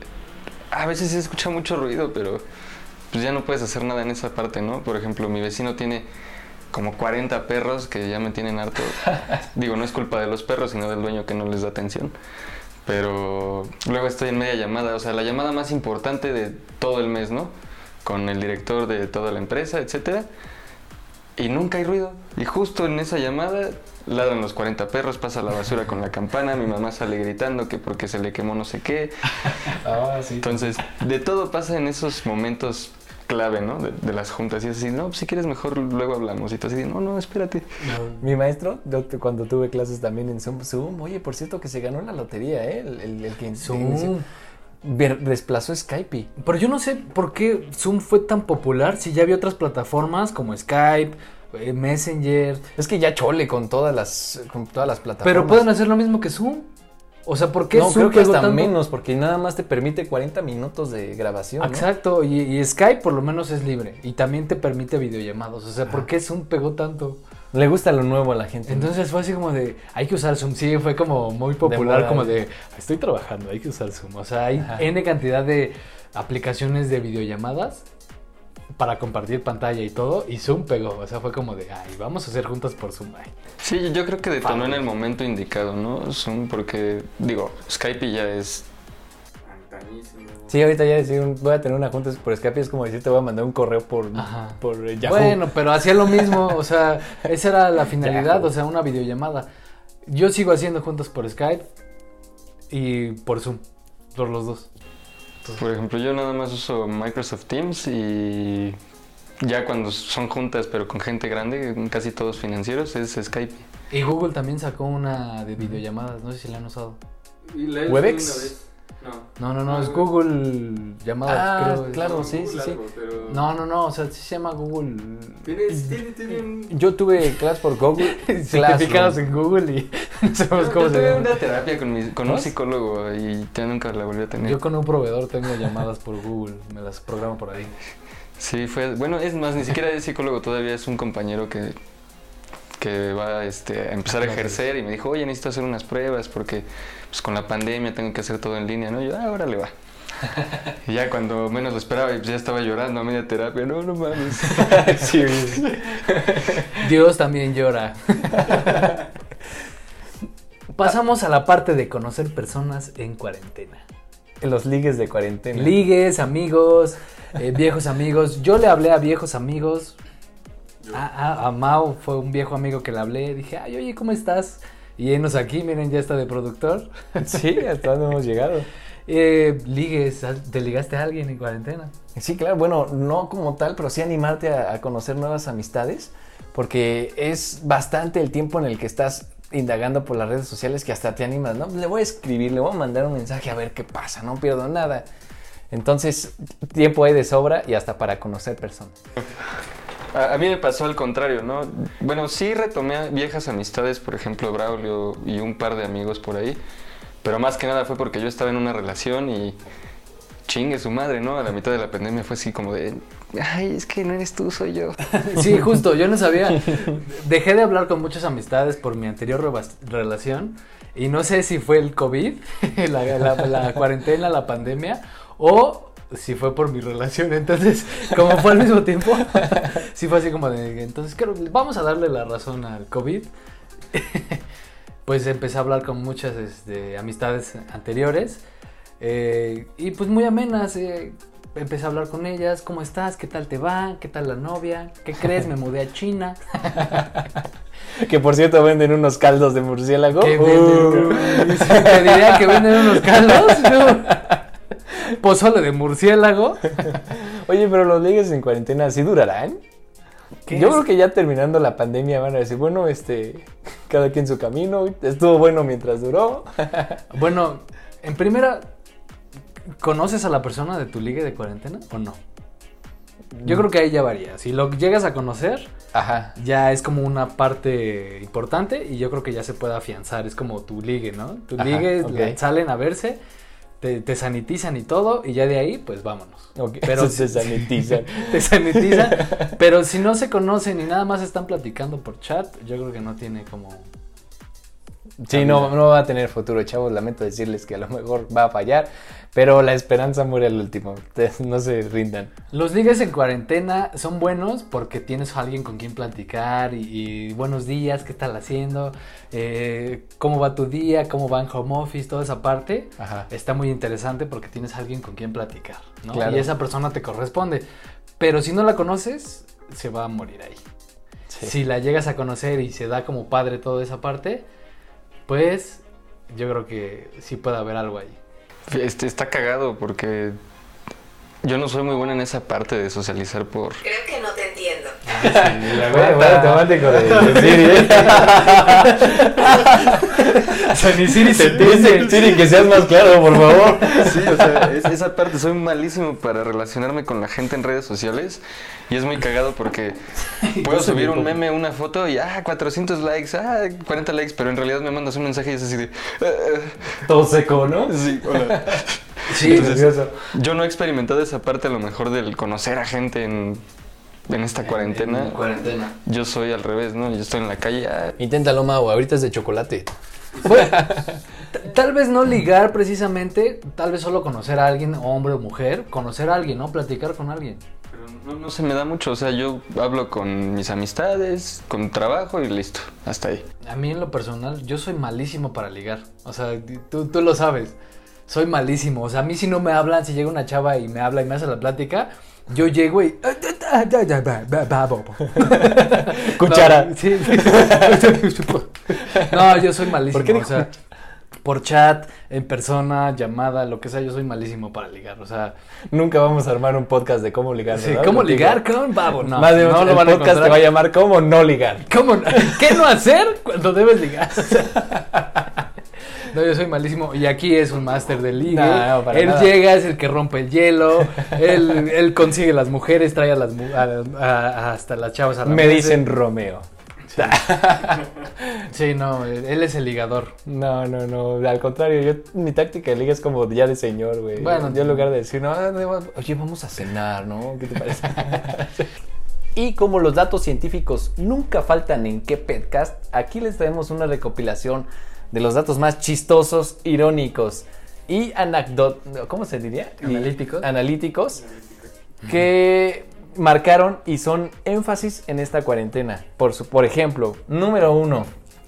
S2: A veces se escucha mucho ruido, pero pues ya no puedes hacer nada en esa parte, ¿no? Por ejemplo, mi vecino tiene como 40 perros que ya me tienen harto. *laughs* Digo, no es culpa de los perros, sino del dueño que no les da atención. Pero luego estoy en media llamada, o sea, la llamada más importante de todo el mes, ¿no? Con el director de toda la empresa, etcétera. Y nunca hay ruido. Y justo en esa llamada ladran los 40 perros, pasa la basura con la campana, mi mamá sale gritando que porque se le quemó no sé qué. *laughs*
S3: Ah, sí.
S2: Entonces, de todo pasa en esos momentos clave, ¿no? De, de las juntas. Y es así, no, pues, si quieres mejor luego hablamos. Y tú así, no, no, espérate.
S3: Mi maestro, yo te- cuando tuve clases también en Zoom, Zoom, oye, por cierto que se ganó la lotería, ¿eh? El, el- el que
S1: Zoom.
S3: Desplazó Skype.
S1: Pero yo no sé por qué Zoom fue tan popular si ya había otras plataformas como Skype, eh, Messenger.
S3: Es que ya chole con todas las, con todas las plataformas.
S1: Pero pueden hacer lo mismo que Zoom. O sea, ¿por qué
S3: no,
S1: Zoom
S3: creo que hasta
S1: tanto?
S3: menos, porque nada más te permite 40 minutos de grabación. ¿no?
S1: Exacto, y, y Skype por lo menos es libre y también te permite videollamadas. O sea, ¿por qué Zoom pegó tanto?
S3: Le gusta lo nuevo a la gente. ¿no?
S1: Entonces fue así como de, hay que usar Zoom. Sí, fue como muy popular, como de, estoy trabajando, hay que usar Zoom. O sea, hay
S3: Ajá.
S1: N cantidad de aplicaciones de videollamadas para compartir pantalla y todo, y Zoom pegó. O sea, fue como de, ay, vamos a hacer juntas por Zoom. Ay.
S2: Sí, yo creo que detonó en el momento indicado, ¿no? Zoom, porque, digo, Skype ya es.
S3: Sí, ahorita ya decir, voy a tener una junta por Skype, es como decir, te voy a mandar un correo por, por Yahoo.
S1: Bueno, pero *laughs* hacía lo mismo, o sea, esa era la finalidad,
S3: Yahoo.
S1: o sea, una videollamada. Yo sigo haciendo juntas por Skype y por Zoom, por los dos.
S2: Por ejemplo, yo nada más uso Microsoft Teams y ya cuando son juntas, pero con gente grande, casi todos financieros, es Skype.
S1: Y Google también sacó una de videollamadas, no sé si la han usado.
S3: ¿Webex?
S1: No, no, no, es Google llamadas,
S3: Ah,
S1: creo.
S3: claro, sí, sí, sí.
S1: No, no, no, o sea, sí se llama Google.
S3: Yo tuve clases por Google. *laughs*
S1: Certificados en Google y *laughs* no sabemos cómo se
S2: tuve
S1: llama.
S2: una terapia con, mi- con un psicólogo y ya nunca la volví a tener.
S1: Yo con un proveedor tengo llamadas por Google, me las programo por ahí.
S2: Sí, fue. Bueno, es más, ni siquiera es psicólogo todavía, es un compañero que, que va este, a empezar a ejercer y me dijo, oye, necesito hacer unas pruebas porque pues, con la pandemia tengo que hacer todo en línea, ¿no? Y yo, ah, órale, va. Y ya cuando menos lo esperaba, pues, ya estaba llorando a media terapia, no, no mames. *laughs*
S3: Sí.
S1: Dios también llora. *laughs* Pasamos a la parte de conocer personas en cuarentena.
S3: Los ligues de cuarentena.
S1: Ligues, amigos, eh, viejos amigos. Yo le hablé a viejos amigos. A, a- a Mau fue un viejo amigo que le hablé. Dije, ay, oye, ¿cómo estás? Y enos aquí, miren, ya está de productor. *laughs*
S3: Sí, hasta dónde hemos llegado.
S1: Eh, ligues, ¿te ligaste a alguien en cuarentena?
S3: Sí, claro, bueno, no como tal, pero sí animarte a, a conocer nuevas amistades, porque es bastante el tiempo en el que estás indagando por las redes sociales que hasta te animas, ¿no? Le voy a escribir, le voy a mandar un mensaje a ver qué pasa, no pierdo nada. Entonces, tiempo hay de sobra y hasta para conocer personas.
S2: A, a mí me pasó al contrario, ¿no? Bueno, sí retomé viejas amistades, por ejemplo, Braulio y un par de amigos por ahí, pero más que nada fue porque yo estaba en una relación y chingue su madre, ¿no? A la mitad de la pandemia fue así como de, ay, es que no eres tú, soy yo. *laughs*
S1: Sí, justo, yo no sabía. *laughs* Dejé de hablar con muchas amistades por mi anterior relación y no sé si fue el COVID, *laughs* la, la- la cuarentena, la pandemia o si fue por mi relación. Entonces, como fue al mismo tiempo, *laughs* sí fue así como de, entonces creo, vamos a darle la razón al COVID. *laughs* Pues empecé a hablar con muchas este, amistades anteriores Eh, y pues muy amenas. eh, empecé a hablar con ellas. ¿Cómo estás? ¿Qué tal te va? ¿Qué tal la novia? ¿Qué crees? Me mudé a China. *laughs*
S3: Que por cierto venden unos caldos de murciélago.
S1: ¿Qué
S3: Uh.
S1: venden? Te diría que venden unos caldos. yo. *laughs* Pozole de murciélago. *laughs*
S3: Oye, pero los ligues en cuarentena, ¿sí durarán?
S1: ¿Qué
S3: Yo
S1: es?
S3: creo que ya terminando la pandemia van a decir, bueno, este, cada quien su camino, estuvo bueno mientras duró. *laughs*
S1: Bueno, en primera, ¿conoces a la persona de tu ligue de cuarentena o no? Yo creo que ahí ya varía. Si lo llegas a conocer,
S3: Ajá.
S1: ya es como una parte importante y yo creo que ya se puede afianzar. Es como tu ligue, ¿no? Tu
S3: Ajá,
S1: ligue
S3: ok.
S1: la- salen a verse, te, te sanitizan y todo, y ya de ahí, pues vámonos.
S3: Ok,
S1: Pero *laughs*
S3: se sanitizan. *laughs*
S1: te sanitizan. *laughs* pero si no se conocen y nada más están platicando por chat, yo creo que no tiene como.
S3: Sí, no, no va a tener futuro, chavos. Lamento decirles que a lo mejor va a fallar, pero la esperanza muere al último. No se rindan.
S1: Los ligues en cuarentena son buenos porque tienes a alguien con quien platicar y, y buenos días, qué estás haciendo, Eh, cómo va tu día, cómo va en home office, toda esa parte.
S3: Ajá.
S1: Está muy interesante porque tienes a alguien con quien platicar, ¿no?
S3: Claro.
S1: Y esa persona te corresponde. Pero si no la conoces, se va a morir ahí.
S3: Sí.
S1: Si la llegas a conocer y se da como padre toda esa parte, pues yo creo que sí puede haber algo ahí.
S2: Este, está cagado porque yo no soy muy bueno en esa parte de socializar por...
S4: Creo que no te entiendo.
S3: Bueno, bueno, temático de, Siri, ¿eh?
S1: O sea, ni Siri se
S3: Dice Siri que seas más claro, por favor.
S2: Sí, o sea, es- esa parte soy malísimo para relacionarme con la gente en redes sociales y es muy cagado porque puedo subir un meme, una foto y ah, 400 likes, ah, 40 likes, pero en realidad me mandas un mensaje y es así de... "Ah,
S3: Todo seco, ¿no?
S2: ah". Sí, hola.
S1: Sí,
S2: Entonces, yo no he experimentado esa parte a lo mejor del conocer a gente en, en esta cuarentena.
S1: En cuarentena.
S2: Yo soy al revés, ¿no? Yo estoy en la calle. ah,
S3: Inténtalo, Mau, ahorita es de chocolate. *laughs*
S1: Tal vez no ligar precisamente, tal vez solo conocer a alguien, hombre o mujer, conocer a alguien, ¿no? Platicar con alguien.
S2: Pero no, no se me da mucho, o sea, yo hablo con mis amistades, con trabajo y listo, hasta ahí.
S1: A mí en lo personal, yo soy malísimo para ligar. O sea, tú, tú lo sabes. Soy malísimo. O sea, a mí si no me hablan, si llega una chava y me habla y me hace la plática, yo llego y...
S3: Cuchara.
S1: No, sí. No, yo soy malísimo.
S3: ¿Por qué
S1: o sea, por chat, en persona, llamada, lo que sea, yo soy malísimo para ligar. O sea,
S3: Nunca vamos a armar un podcast de cómo ligar.
S1: sí,
S3: ¿verdad?
S1: ¿cómo ligar con babo? No,
S3: Más bien,
S1: no
S3: el
S1: van a
S3: podcast te va a llamar cómo no ligar.
S1: ¿Cómo? no? ¿Qué no hacer cuando debes ligar? *laughs* No, yo soy malísimo. Y aquí es un máster del ligue.
S3: No, no, para
S1: él
S3: nada.
S1: llega, es el que rompe el hielo. *laughs* él, él consigue las mujeres, trae a las mu- a- a- hasta las chavas a la
S3: Me dicen Romeo. *laughs*
S1: Sí, no, él es el ligador.
S3: No, no, no. Al contrario, yo mi táctica de liga es como ya de señor, güey.
S1: Bueno.
S3: yo en lugar de decir, no, ah, no, oye, vamos a cenar, ¿no? ¿Qué te parece? *laughs* y como los datos científicos nunca faltan en qué podcast, aquí les traemos una recopilación de los datos más chistosos, irónicos y anecdóticos. ¿Cómo se diría?
S1: Analíticos.
S3: analíticos que marcaron y son énfasis en esta cuarentena. Por, su- por ejemplo, número uno,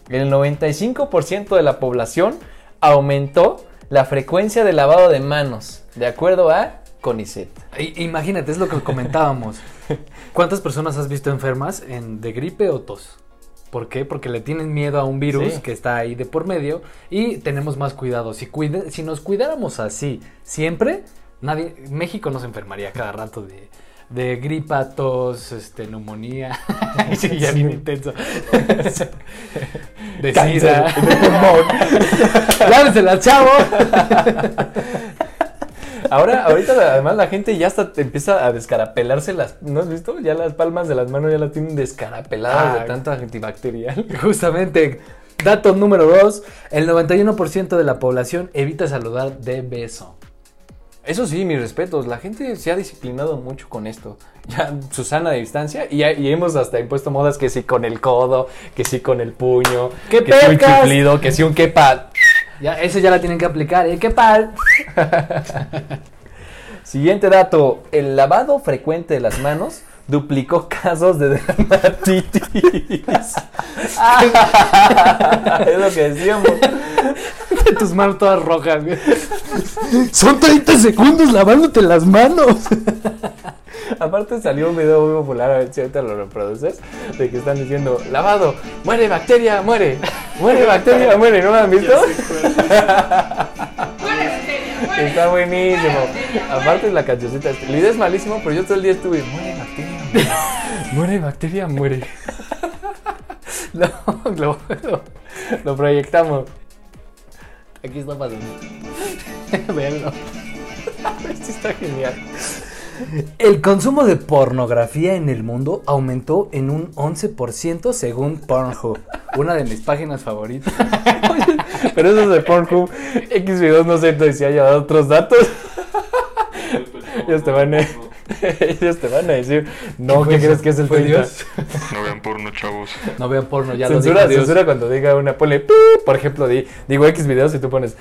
S3: el 95% de la población aumentó la frecuencia de lavado de manos, de acuerdo a CONICET.
S1: Imagínate, es lo que comentábamos. *laughs* ¿Cuántas personas has visto enfermas en, de gripe o tos? ¿Por qué? Porque le tienen miedo a un virus
S3: Sí.
S1: que está ahí de por medio y tenemos más cuidado. Si, cuide- si nos cuidáramos así siempre, nadie, México no se enfermaría cada rato de, de gripa, tos, este, neumonía. *laughs* sí, ya bien intenso. *laughs* de sida.
S3: de pulmón. *laughs*
S1: Lávensela, chavo.
S3: Ahora, ahorita la- además la gente ya hasta te empieza a descarapelarse las, ¿no has visto? Ya las palmas de las manos ya las tienen descarapeladas
S1: Ah.
S3: de tanto antibacterial. *laughs*
S1: Justamente, dato número dos, el 91% de la población evita saludar de beso.
S3: Eso sí, mis respetos. La gente se ha disciplinado mucho con esto. Ya, Susana de distancia. Y, y hemos hasta impuesto modas que sí con el codo, que sí con el puño,
S1: ¡Qué
S3: que sí un chiflido, que sí un quepa.
S1: Ya, ese ya la tienen que aplicar, ¿eh? ¿Qué pal? *laughs*
S3: Siguiente dato. El lavado frecuente de las manos duplicó *laughs* casos de dermatitis. *laughs* es lo que decíamos.
S1: Tus manos todas rojas, güey. Son 30 segundos lavándote las manos.
S3: Aparte salió un video muy popular, a ver si ahorita lo reproduces, de que están diciendo, lavado, muere bacteria, muere, muere bacteria, muere, ¿no lo han visto? *laughs* Está buenísimo. Aparte la cancioncita, el video es malísimo, pero yo todo el día estuve, muere bacteria, muere, muere bacteria, muere. *laughs* Lo, lo, lo, lo proyectamos. Aquí está pasando. *laughs* Veanlo. Esto está genial. *laughs*
S1: El consumo de pornografía en el mundo aumentó en un 11% según Pornhub, una de mis páginas favoritas. *laughs*
S3: Pero eso es de Pornhub. X videos no sé si haya dado otros datos. *laughs* Ellos te van a, ellos te van a decir, no,
S1: ¿Qué
S3: ¿qué
S1: fue
S3: crees que es el
S1: ¿Fue
S3: 30?
S1: Dios?
S2: No vean porno, chavos.
S1: No vean porno, ya
S3: Censura,
S1: lo Dios.
S3: censura cuando diga una, ponle por ejemplo, di- digo X videos y tú pones.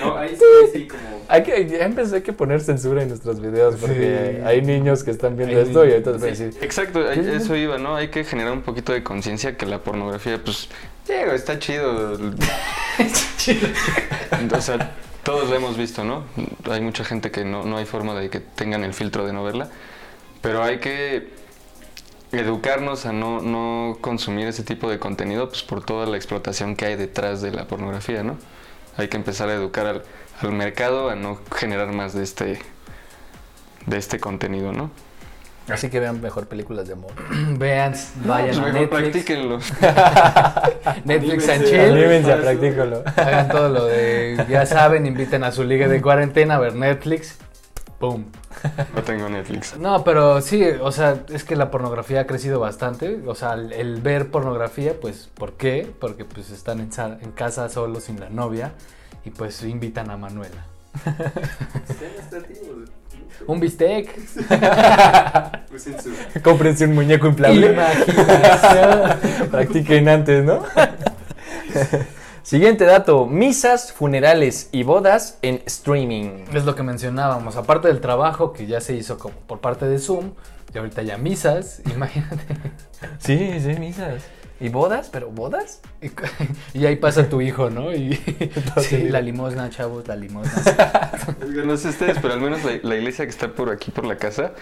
S2: No, ahí sí, sí, como.
S3: Hay que, ya empecé hay que poner censura en nuestros videos porque
S1: Sí.
S3: hay niños que están viendo
S1: Hay
S3: esto y
S1: niños.
S3: ahorita te voy a decir.
S2: Exacto, eso iba, ¿no? Hay que generar un poquito de conciencia que la pornografía, pues, digo, *laughs* está chido. o sea, todos lo hemos visto, ¿no? Hay mucha gente que no, no hay forma de que tengan el filtro de no verla, pero hay que educarnos a no, no consumir ese tipo de contenido, pues por toda la explotación que hay detrás de la pornografía, ¿no? Hay que empezar a educar al, al mercado a no generar más de este, de este contenido, ¿no?
S3: Así que vean mejor películas de amor. *clears throat*
S1: Vean, vayan
S2: Pues
S1: a
S2: mejor
S1: Netflix,
S2: practíquenlo. *laughs*
S1: Netflix and chill.
S3: Anímense a practícalo.
S1: Hagan todo lo de, ya saben, inviten a su liga de cuarentena a ver Netflix. Pum.
S2: No tengo Netflix.
S1: No, pero sí, o sea, es que la pornografía ha crecido bastante. O sea, el, el ver pornografía, pues, ¿por qué? Porque pues están en, en casa solos sin la novia y pues invitan a Manuela. *laughs* Un bistec. *laughs*
S3: Cómprense un muñeco inflable. *laughs* Practiquen antes, ¿no? Siguiente dato: misas, funerales y bodas en streaming.
S1: Es lo que mencionábamos. Aparte del trabajo que ya se hizo como por parte de Zoom, y ahorita ya misas, imagínate.
S3: Sí, sí, misas. ¿Y bodas? ¿Pero bodas?
S1: Y, *laughs* y ahí pasa tu hijo, ¿no? Y *laughs*
S3: Sí.
S1: la limosna, chavos, la limosna. *laughs*
S2: No sé ustedes, pero al menos la, la iglesia que está por aquí, por la casa,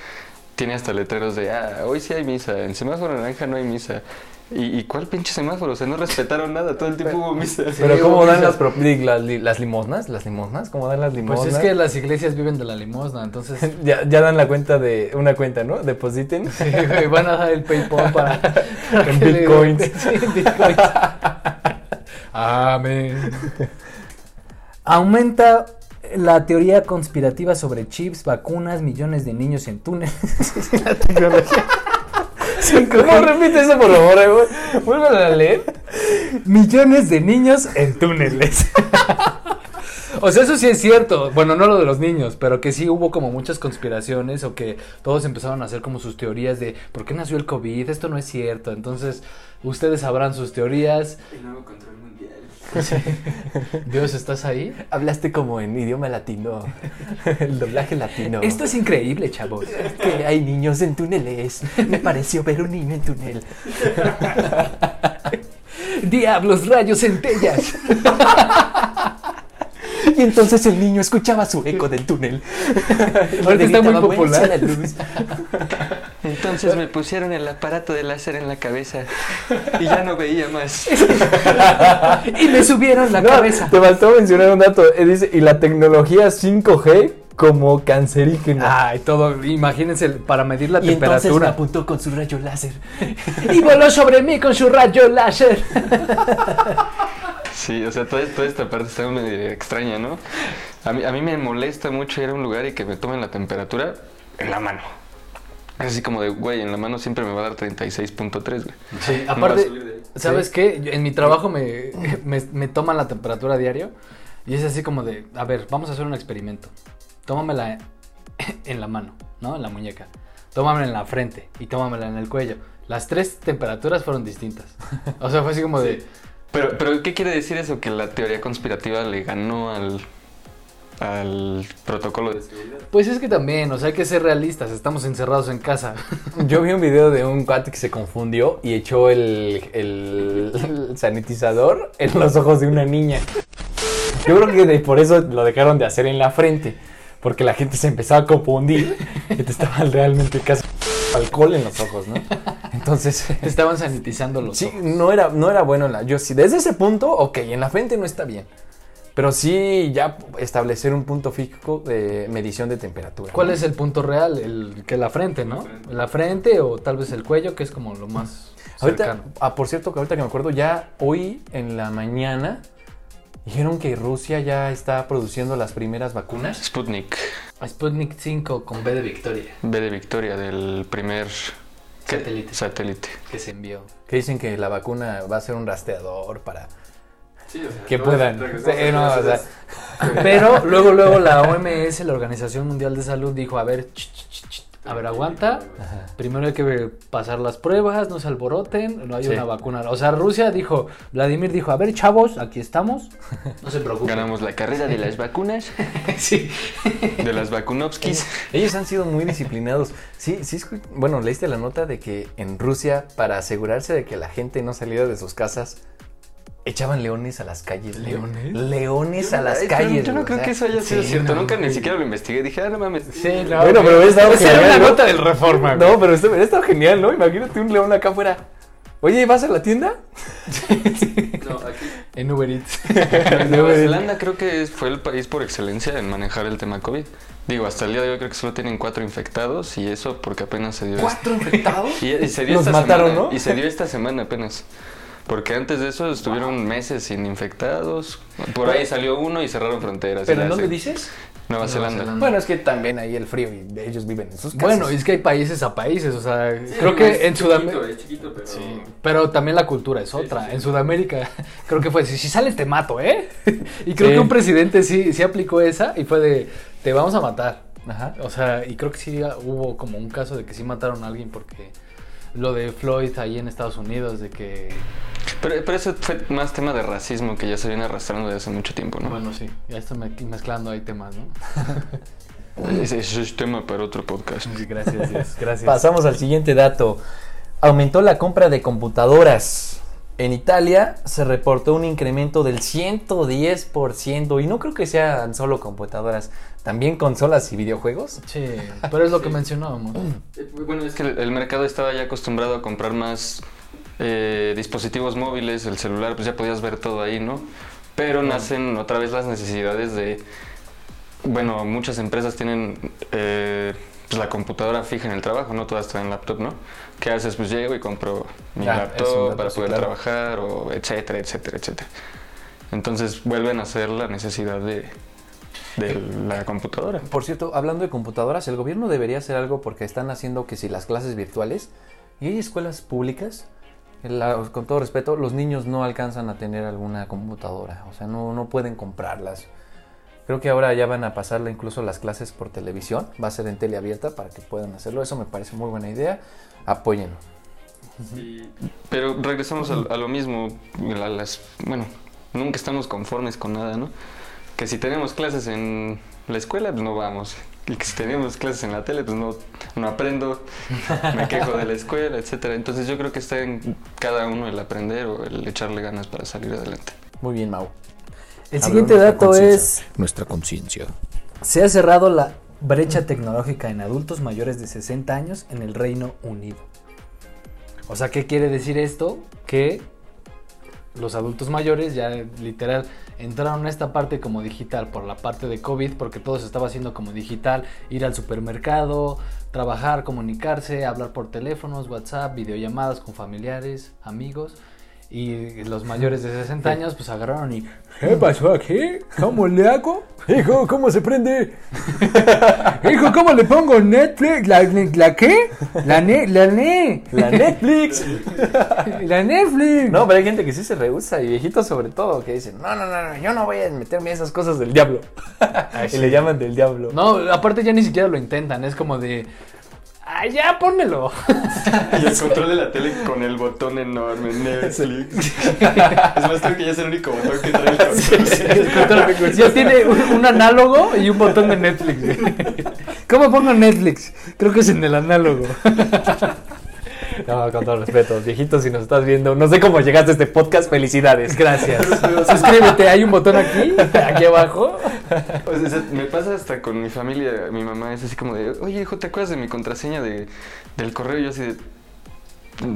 S2: tiene hasta letreros de, ah, hoy sí hay misa, en semáforo naranja no hay misa. ¿Y, y cuál pinche semáforo? O sea, no respetaron nada, todo el tiempo hubo misa.
S3: ¿Pero
S1: Sí,
S3: cómo dan las, las, las limosnas? ¿Las limosnas? ¿Cómo dan las limosnas?
S1: Pues es que las iglesias viven de la limosna, entonces *laughs*
S3: ya, ya dan la cuenta de una cuenta, ¿no? Depositen.
S1: sí, güey, van a dar el PayPal para, *laughs* para
S3: En
S1: le-
S3: bitcoins. *laughs*
S1: Sí, en bitcoins. Amén. Aumenta la teoría conspirativa sobre chips, vacunas, millones de niños en túneles. la tecnología.
S3: ¿Cómo repite eso, por favor? eh? Vuélvelo a leer.
S1: Millones de niños en túneles. *laughs* O sea, eso sí es cierto. Bueno, no lo de los niños, pero que sí hubo como muchas conspiraciones o que todos empezaron a hacer como sus teorías de por qué nació el COVID, esto no es cierto. Entonces, ustedes sabrán sus teorías.
S2: El nuevo control mundial. *laughs*
S1: Dios, ¿estás ahí?
S3: Hablaste como en idioma latino. *laughs* El doblaje latino.
S1: Esto es increíble, chavos.
S3: que hay niños en túneles. Me pareció ver un niño en túnel. *laughs*
S1: Diablos, rayos, centellas.
S3: Y entonces el niño escuchaba su eco del túnel. *laughs*
S1: Ahorita está muy popular.
S3: "Muévase la luz". *laughs*
S2: Entonces me pusieron el aparato de láser en la cabeza y ya no veía más. *laughs*
S1: Y me subieron la
S3: No,
S1: cabeza.
S3: Te faltó mencionar un dato. eh, Dice, y la tecnología 5G como cancerígena.
S1: Ay, todo. Imagínense para medir la
S3: y entonces me
S1: temperatura.
S3: apuntó con su rayo láser.
S1: Y voló sobre mí con su rayo láser.
S2: Sí, o sea, toda, toda esta parte está medio extraña, ¿no? A mí, a mí me molesta mucho ir a un lugar y que me tomen la temperatura en la mano. Es así como de, güey, en la mano siempre me va a dar 36.3, güey.
S1: Sí,
S2: No
S1: aparte. ¿sabes qué? Yo- en mi trabajo me, me, me toman la temperatura a diario y es así como de, a ver, vamos a hacer un experimento. Tómamela *laughs* en la mano, ¿no? En la muñeca. Tómamela en la frente y tómamela en el cuello. Las tres temperaturas fueron distintas. *laughs* O sea, fue así como de,
S2: Pero, pero, ¿qué quiere decir eso? Que la teoría conspirativa le ganó al, al protocolo de seguridad.
S1: pues es que también, o sea, hay que ser realistas, estamos encerrados en casa. *laughs*
S3: Yo vi un video de un cuate que se confundió y echó el, el sanitizador en los ojos de una niña. Yo creo que de- por eso lo dejaron de hacer en la frente. Porque la gente se empezaba a confundir y te estaban realmente casi alcohol en los ojos, ¿no? Entonces, *laughs*
S1: Te estaban sanitizando los
S3: sí,
S1: ojos.
S3: no era, no era bueno. en La, yo sí, desde ese punto, ok, en la frente no está bien. Pero sí ya establecer un punto fijo de medición de temperatura.
S1: ¿Cuál
S3: ¿no?
S1: es el punto real? El que la frente, ¿no? La frente o tal vez el cuello, que es como lo más
S3: Ahorita,
S1: cercano.
S3: ah, por cierto, que ahorita que me acuerdo, ya hoy en la mañana dijeron que Rusia ya está produciendo las primeras vacunas.
S2: Sputnik,
S1: Sputnik 5 con B de Victoria,
S2: B de Victoria, del primer.
S1: Satélite.
S2: satélite.
S1: que se envió.
S3: Que dicen que la vacuna va a ser un rastreador para
S2: Sí, o sea,
S3: que puedan. Sí, no, o sea,
S1: Pero *laughs* luego, luego la OMS, la Organización Mundial de Salud, dijo, a ver, ch, ch, ch, ch, a ver, aguanta.
S3: ajá.
S1: Primero hay que pasar las pruebas, no se alboroten, no hay
S3: Sí.
S1: una vacuna. O sea, Rusia dijo, Vladimir dijo, a ver, chavos, aquí estamos. No se preocupen.
S2: Ganamos la carrera de las vacunas, *laughs*
S1: sí.
S2: de las vacunovskis. *laughs*
S3: Ellos han sido muy disciplinados. Sí, sí, bueno, leíste la nota de que en Rusia, para asegurarse de que la gente no saliera de sus casas, echaban leones a las calles.
S1: ¿Leones?
S3: Leones a las calles.
S2: Yo no creo que eso haya sido cierto. Nunca ni siquiera lo investigué. Dije, ah, no mames.
S1: Sí, no.
S3: Bueno, pero hubiera estado
S1: Esa era
S3: genial,
S1: una
S3: ¿no?
S1: nota del Reforma.
S3: No, pero esto hubiera estado genial, ¿no? Imagínate un león acá afuera. Oye, ¿vas a la tienda?
S2: No, aquí.
S1: En Uber Eats. *laughs*
S2: Nueva Zelanda creo que fue el país por excelencia en manejar el tema COVID. Digo, hasta el día de hoy creo que solo tienen cuatro infectados y eso porque apenas se dio.
S3: ¿Cuatro infectados? *laughs*
S2: Y, y se dio
S3: Los
S2: esta
S3: mataron,
S2: semana,
S3: ¿no?
S2: Y se dio esta semana apenas. Porque antes de eso estuvieron meses sin infectados. Por ahí salió uno y cerraron fronteras.
S3: ¿Pero en dónde dices?
S2: Nueva
S1: Nueva
S2: Zelanda.
S1: Zelanda.
S3: Bueno, es que también ahí el frío y ellos viven en sus casas.
S1: Bueno, es que hay países a países, o sea, creo que en Sudamérica...
S2: Es chiquito, pero...
S1: Sí, pero también la cultura es otra. En Sudamérica, *laughs* creo que fue, si, si sales te mato, ¿eh? *laughs* Y creo
S3: Sí.
S1: que un presidente sí, sí aplicó esa y fue de, te vamos a matar.
S3: Ajá.
S1: O sea, y creo que sí hubo como un caso de que sí mataron a alguien porque lo de Floyd ahí en Estados Unidos, de que...
S2: Pero, pero eso fue más tema de racismo que ya se viene arrastrando desde hace mucho tiempo, ¿no?
S1: Bueno, sí, ya estoy me- mezclando ahí temas, ¿no? *laughs*
S2: Ese, es tema para otro podcast.
S1: Gracias, Dios, gracias.
S3: Pasamos al siguiente dato. Aumentó la compra de computadoras. En Italia se reportó un incremento del 110% y no creo que sean solo computadoras, también consolas y videojuegos.
S1: Sí, pero es lo que mencionábamos.
S2: Eh, Bueno, es que el, mercado estaba ya acostumbrado a comprar más eh, dispositivos móviles, el celular, pues ya podías ver todo ahí, ¿no? Pero nacen otra vez las necesidades de, bueno, muchas empresas tienen eh, pues la computadora fija en el trabajo, no todas traen laptop, ¿no? ¿Qué haces? Pues llego y compro mi
S3: Ah,
S2: laptop para poder
S3: claro.
S2: trabajar, o etcétera, etcétera, etcétera. Entonces vuelven a ser la necesidad de, de la computadora.
S3: Por cierto, hablando de computadoras, el gobierno debería hacer algo porque están haciendo que si las clases virtuales y hay escuelas públicas, la- con todo respeto, los niños no alcanzan a tener alguna computadora, o sea, no, no pueden comprarlas. Creo que ahora ya van a pasarle incluso las clases por televisión, va a ser en tele abierta para que puedan hacerlo, eso me parece muy buena idea, apóyenlo.
S2: Pero regresamos a, a lo mismo, la- las, bueno, nunca estamos conformes con nada, ¿no? Que si tenemos clases en la escuela, pues no vamos. Y que si tenemos clases en la tele, pues no, no aprendo, me quejo de la escuela, etcétera. Entonces yo creo que está en cada uno el aprender o el echarle ganas para salir adelante.
S3: Muy bien, Mau.
S1: El siguiente dato es,
S4: Nuestra conciencia.
S1: se ha cerrado la brecha tecnológica en adultos mayores de 60 años en el Reino Unido. O sea, ¿qué quiere decir esto? Que los adultos mayores ya literal entraron a esta parte como digital por la parte de COVID, porque todo se estaba haciendo como digital, ir al supermercado, trabajar, comunicarse, hablar por teléfonos, WhatsApp, videollamadas con familiares, amigos. Y los mayores de 60 años pues agarraron y ¿Qué pasó aquí? ¿Cómo le hago? Hijo, ¿cómo se prende? *laughs* Hijo, ¿cómo le pongo Netflix? ¿La, la qué? La ne, la ne.
S3: La Netflix. *laughs*
S1: La Netflix.
S3: No, pero hay gente que sí se rehúsa y viejitos sobre todo que dicen, no, no, no, no, yo no voy a meterme a esas cosas del diablo. *laughs* y
S1: sí.
S3: le llaman del diablo.
S1: No, aparte ya ni siquiera lo intentan, es como de... ¡Ay, ya, pónmelo! *laughs*
S2: Y el control de la tele con el botón enorme, Netflix. es más, creo que ya es el único botón que trae el control.
S1: ya tiene un, un análogo y un botón de Netflix. *laughs* ¿Cómo pongo Netflix? Creo que es en el análogo. *laughs*
S3: No, con todo respeto, viejitos, si nos estás viendo, no sé cómo llegaste a este podcast, felicidades.
S1: Gracias. Suscríbete, hay un botón aquí, aquí abajo.
S2: O sea, me pasa hasta con mi familia. Mi mamá es así como de, oye, hijo, ¿te acuerdas de mi contraseña de, del correo? Y yo así de,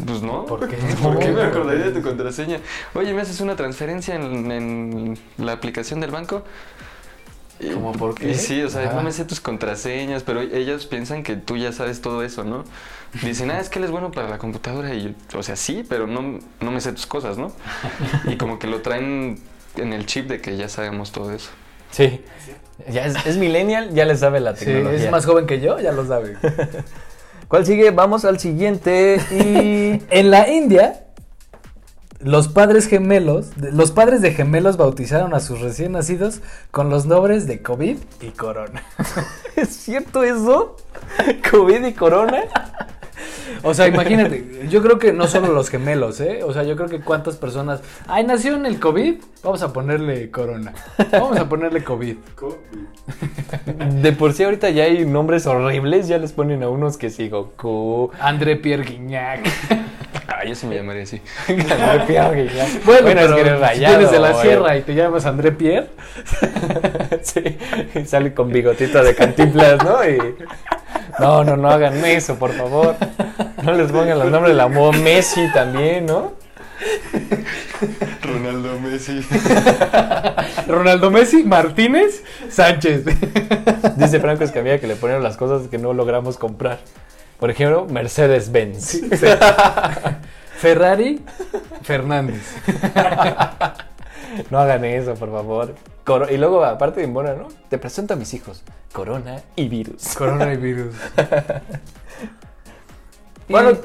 S2: pues no.
S1: ¿Por qué? *laughs*
S2: ¿Por qué me acordaría de tu contraseña? Oye, ¿me haces una transferencia en, en la aplicación del banco? Y-
S1: ¿Cómo por qué?
S2: Y sí, o sea,
S1: Ajá.
S2: no me sé tus contraseñas, pero ellos piensan que tú ya sabes todo eso, ¿no? Dicen, ah, es que él es bueno para la computadora. Y yo, o sea, sí, pero no, no me sé tus cosas, ¿no? Y como que lo traen en el chip de que ya sabemos todo eso.
S3: Sí. Ya es, es millennial, ya le sabe la
S1: Sí,
S3: tecnología.
S1: es más joven que yo, ya lo sabe. *laughs*
S3: ¿Cuál sigue? Vamos al siguiente y... *laughs*
S1: En la India, los padres gemelos, los padres de gemelos bautizaron a sus recién nacidos con los nombres de COVID y Corona. *laughs*
S3: ¿Es cierto eso? ¿COVID y corona?
S1: O sea, imagínate, yo creo que no solo los gemelos, ¿eh? O sea, yo creo que cuántas personas. Ay, nació en el COVID, vamos a ponerle Corona. Vamos a ponerle COVID.
S3: De por sí ahorita ya hay nombres horribles, ya les ponen a unos que sí, Goku.
S1: André Pierre Guignac.
S2: Ah, yo sí me llamaría así. *laughs* *laughs*
S1: Bueno,
S3: es
S1: pero
S3: que eres
S1: si
S3: rayado,
S1: vienes de la
S3: güey.
S1: sierra y te llamas André Pierre. *laughs*
S3: sí, y sale con bigotito de cantinflas, ¿no? Y... No, no, no hagan eso, por favor. No les pongan los nombres de la moda Messi también, ¿no?
S2: Ronaldo Messi.
S1: Ronaldo Messi, Martínez, Sánchez.
S3: Dice Franco Escamilla que le ponen las cosas que no logramos comprar. Por ejemplo, Mercedes-Benz. *laughs*
S1: Ferrari, Fernández.
S3: No hagan eso, por favor. Y luego, aparte de Imbona, ¿no? Te presento a mis hijos. Corona y virus.
S1: Coronavirus. *laughs*
S3: Bueno,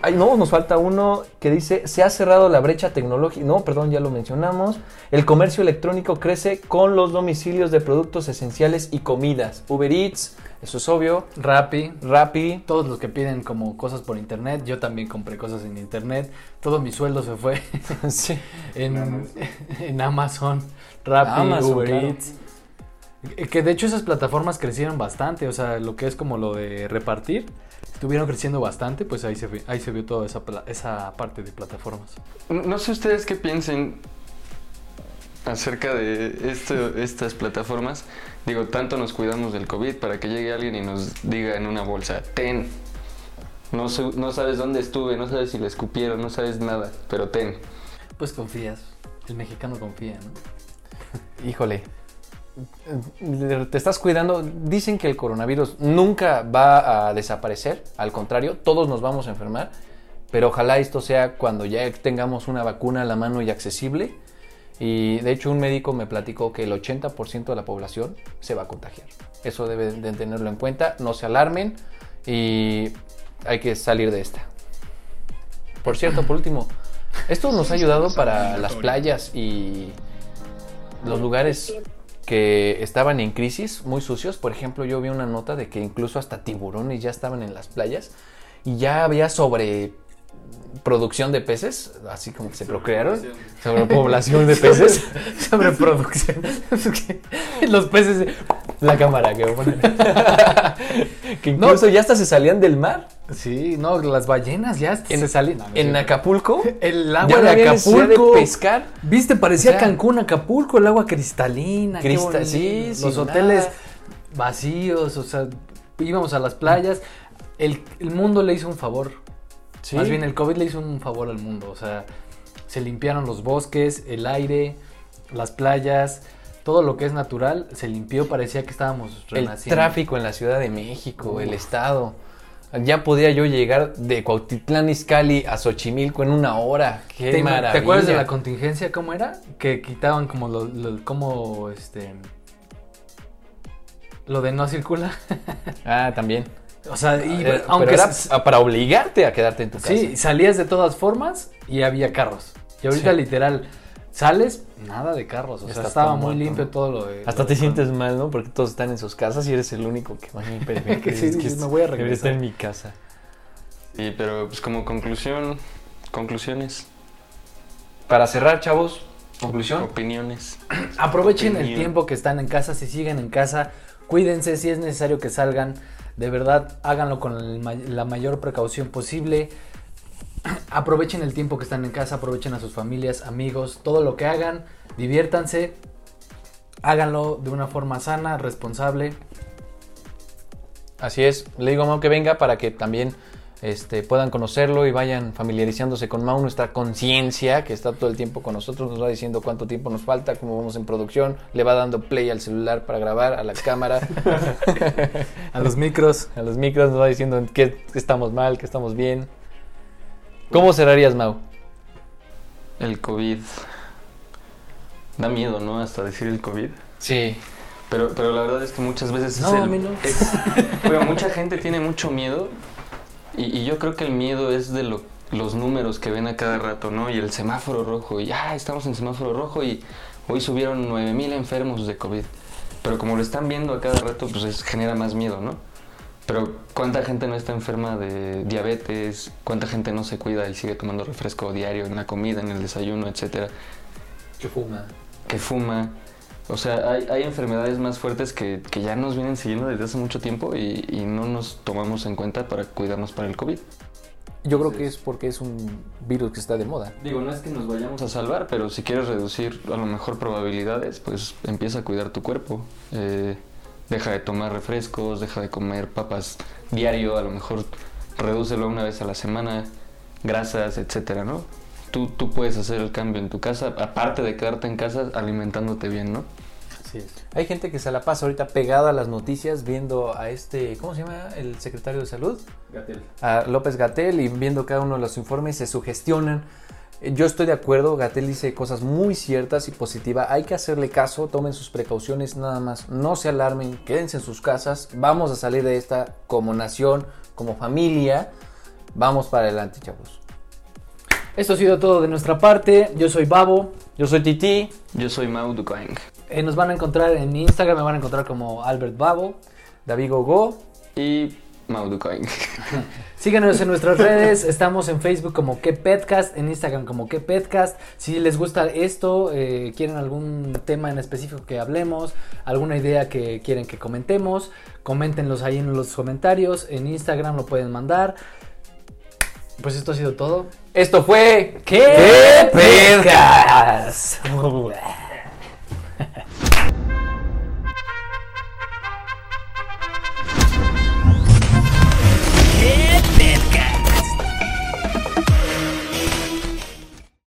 S3: ay, no, nos falta uno que dice, se ha cerrado la brecha tecnológica. No, perdón, ya lo mencionamos. El comercio electrónico crece con los domicilios de productos esenciales y comidas. Uber Eats, eso es obvio.
S1: Rappi.
S3: Rappi.
S1: Todos los que piden como cosas por internet, yo también compré cosas en internet. Todo mi sueldo se fue *laughs*
S3: sí. *laughs*
S1: en, *laughs* en Amazon, Rappi,
S3: Amazon,
S1: Uber
S3: claro.
S1: Eats. Eh, Que de hecho esas plataformas crecieron bastante, o sea, lo que es como lo de repartir, estuvieron creciendo bastante, pues ahí se, ahí se vio toda esa, esa parte de plataformas.
S2: No, no sé ustedes qué piensen acerca de esto- estas plataformas. Digo, tanto nos cuidamos del COVID para que llegue alguien y nos diga en una bolsa, ten. No, su- no sabes dónde estuve, no sabes si le escupieron, no sabes nada, pero ten.
S1: Pues confías, el mexicano confía, ¿no? *laughs*
S3: Híjole. Te estás cuidando. Dicen que el coronavirus nunca va a desaparecer. Al contrario, todos nos vamos a enfermar. Pero ojalá esto sea cuando ya tengamos una vacuna a la mano y accesible. Y de hecho un médico me platicó que el 80% de la población se va a contagiar. Eso deben de tenerlo en cuenta. No se alarmen y hay que salir de esta. Por cierto, por último, esto nos ha ayudado para las playas y los lugares que estaban en crisis, muy sucios. Por ejemplo, yo vi una nota de que incluso hasta tiburones ya estaban en las playas y ya había sobre producción de peces, así como que se procrearon, sobrepoblación de peces. *laughs*
S1: Sobreproducción. Los peces.
S3: La cámara que voy a poner. *laughs* que incluso ya hasta se salían del mar.
S1: Sí, no, las ballenas ya se. No, no es
S3: En. Acapulco. *laughs*
S1: El agua de Acapulco.
S3: de pescar.
S1: Viste, parecía
S3: O sea,
S1: Cancún, Acapulco, el agua cristalina. qué
S3: Crista-
S1: bonito.
S3: sí,
S1: Los hoteles
S3: nada.
S1: vacíos, o sea, íbamos a las playas. El, el mundo le hizo un favor.
S3: Sí.
S1: Más bien, el COVID le hizo un favor al mundo. O sea, se limpiaron los bosques, el aire, las playas, todo lo que es natural se limpió. Parecía que estábamos
S3: El
S1: renaciendo.
S3: tráfico en la Ciudad de México, el estado. Ya podía yo llegar de Cuautitlán Izcalli a Xochimilco en una hora. Qué
S1: ¿Te,
S3: maravilla.
S1: ¿Te acuerdas de la contingencia cómo era? Que quitaban como lo, lo- como este lo de no circula.
S3: Ah, también.
S1: O sea, y-
S3: Era-
S1: aunque
S3: era para obligarte a quedarte en tu casa.
S1: sí, salías de todas formas y había carros. Y ahorita
S3: Sí.
S1: literal sales nada de carros, o sea, estaba muy
S3: muerto,
S1: limpio
S3: ¿no?
S1: todo lo de
S3: Hasta
S1: lo
S3: te
S1: de-
S3: sientes mal, ¿no? Porque todos están en sus casas y eres el único que va *laughs*
S1: Que sí, dices, me voy a regresar.
S3: estar en mi casa.
S2: Sí, pero pues como conclusión, conclusiones,
S3: Para cerrar, chavos, conclusión.
S2: opiniones.
S1: Aprovechen el
S2: Opinión.
S1: tiempo que están en casa, si siguen en casa, cuídense si es necesario que salgan. De verdad, háganlo con la mayor precaución posible. *clears throat* Aprovechen el tiempo que están en casa, aprovechen a sus familias, amigos, todo lo que hagan, diviértanse. Háganlo de una forma sana, responsable.
S3: Así es, le digo a Mau que venga para que también este, puedan conocerlo y vayan familiarizándose con Mau, nuestra conciencia, que está todo el tiempo con nosotros, nos va diciendo cuánto tiempo nos falta, cómo vamos en producción, le va dando play al celular para grabar, a la cámara, *laughs*
S1: A los micros.
S3: a los micros, nos va diciendo en qué estamos mal, qué estamos bien. ¿Cómo cerrarías, Mau?
S2: El COVID. Da miedo, ¿no? Hasta decir el COVID.
S3: Sí.
S2: Pero, pero la verdad es que muchas veces
S1: No,
S2: es el-
S1: a mí no.
S2: es- *laughs* pero mucha gente tiene mucho miedo y, y yo creo que el miedo es de lo- los números que ven a cada rato, ¿no? Y el semáforo rojo, y ya estamos en semáforo rojo y hoy subieron 9000 enfermos de COVID. Pero como lo están viendo a cada rato, pues es- genera más miedo, ¿no? Pero ¿cuánta gente no está enferma de diabetes? ¿Cuánta gente no se cuida y sigue tomando refresco diario en la comida, en el desayuno, etcétera?
S1: Que fuma.
S2: que fuma. O sea, hay, hay enfermedades más fuertes que, que ya nos vienen siguiendo desde hace mucho tiempo y, y no nos tomamos en cuenta para cuidarnos para el COVID.
S3: Yo creo que es porque es un virus que está de moda.
S2: Digo, no es que nos vayamos a salvar, pero si quieres reducir a lo mejor probabilidades, pues empieza a cuidar tu cuerpo. Eh, deja de tomar refrescos, deja de comer papas diario, a lo mejor redúcelo una vez a la semana, grasas, etcétera, ¿no? Tú, tú puedes hacer el cambio en tu casa, aparte de quedarte en casa alimentándote bien, ¿no?
S1: Así es.
S3: Hay gente que se la pasa ahorita pegada a las noticias viendo a este, ¿cómo se llama? El secretario de salud. a López Gatel y viendo cada uno de los informes se sugestionan. Yo estoy de acuerdo, Gatel dice cosas muy ciertas y positivas. Hay que hacerle caso, tomen sus precauciones nada más. No se alarmen, quédense en sus casas. Vamos a salir de esta como nación, como familia. Vamos para adelante, chavos.
S1: Esto ha sido todo de nuestra parte. Yo soy Babo.
S3: Yo soy Titi.
S2: Yo soy Mau Ducoing.
S1: Eh, nos van a encontrar en Instagram, me van a encontrar como Albert Babo.
S3: David Gogo.
S2: y Mau Ducoing. *laughs*
S1: Síganos en nuestras redes, estamos en Facebook como Que Petcast, en Instagram como Que Petcast. Si les gusta esto, eh, quieren algún tema en específico que hablemos, alguna idea que quieren que comentemos, coméntenlos ahí en los comentarios, en Instagram lo pueden mandar. Pues esto ha sido todo.
S3: Esto fue
S1: ¿Qué
S3: Podcast?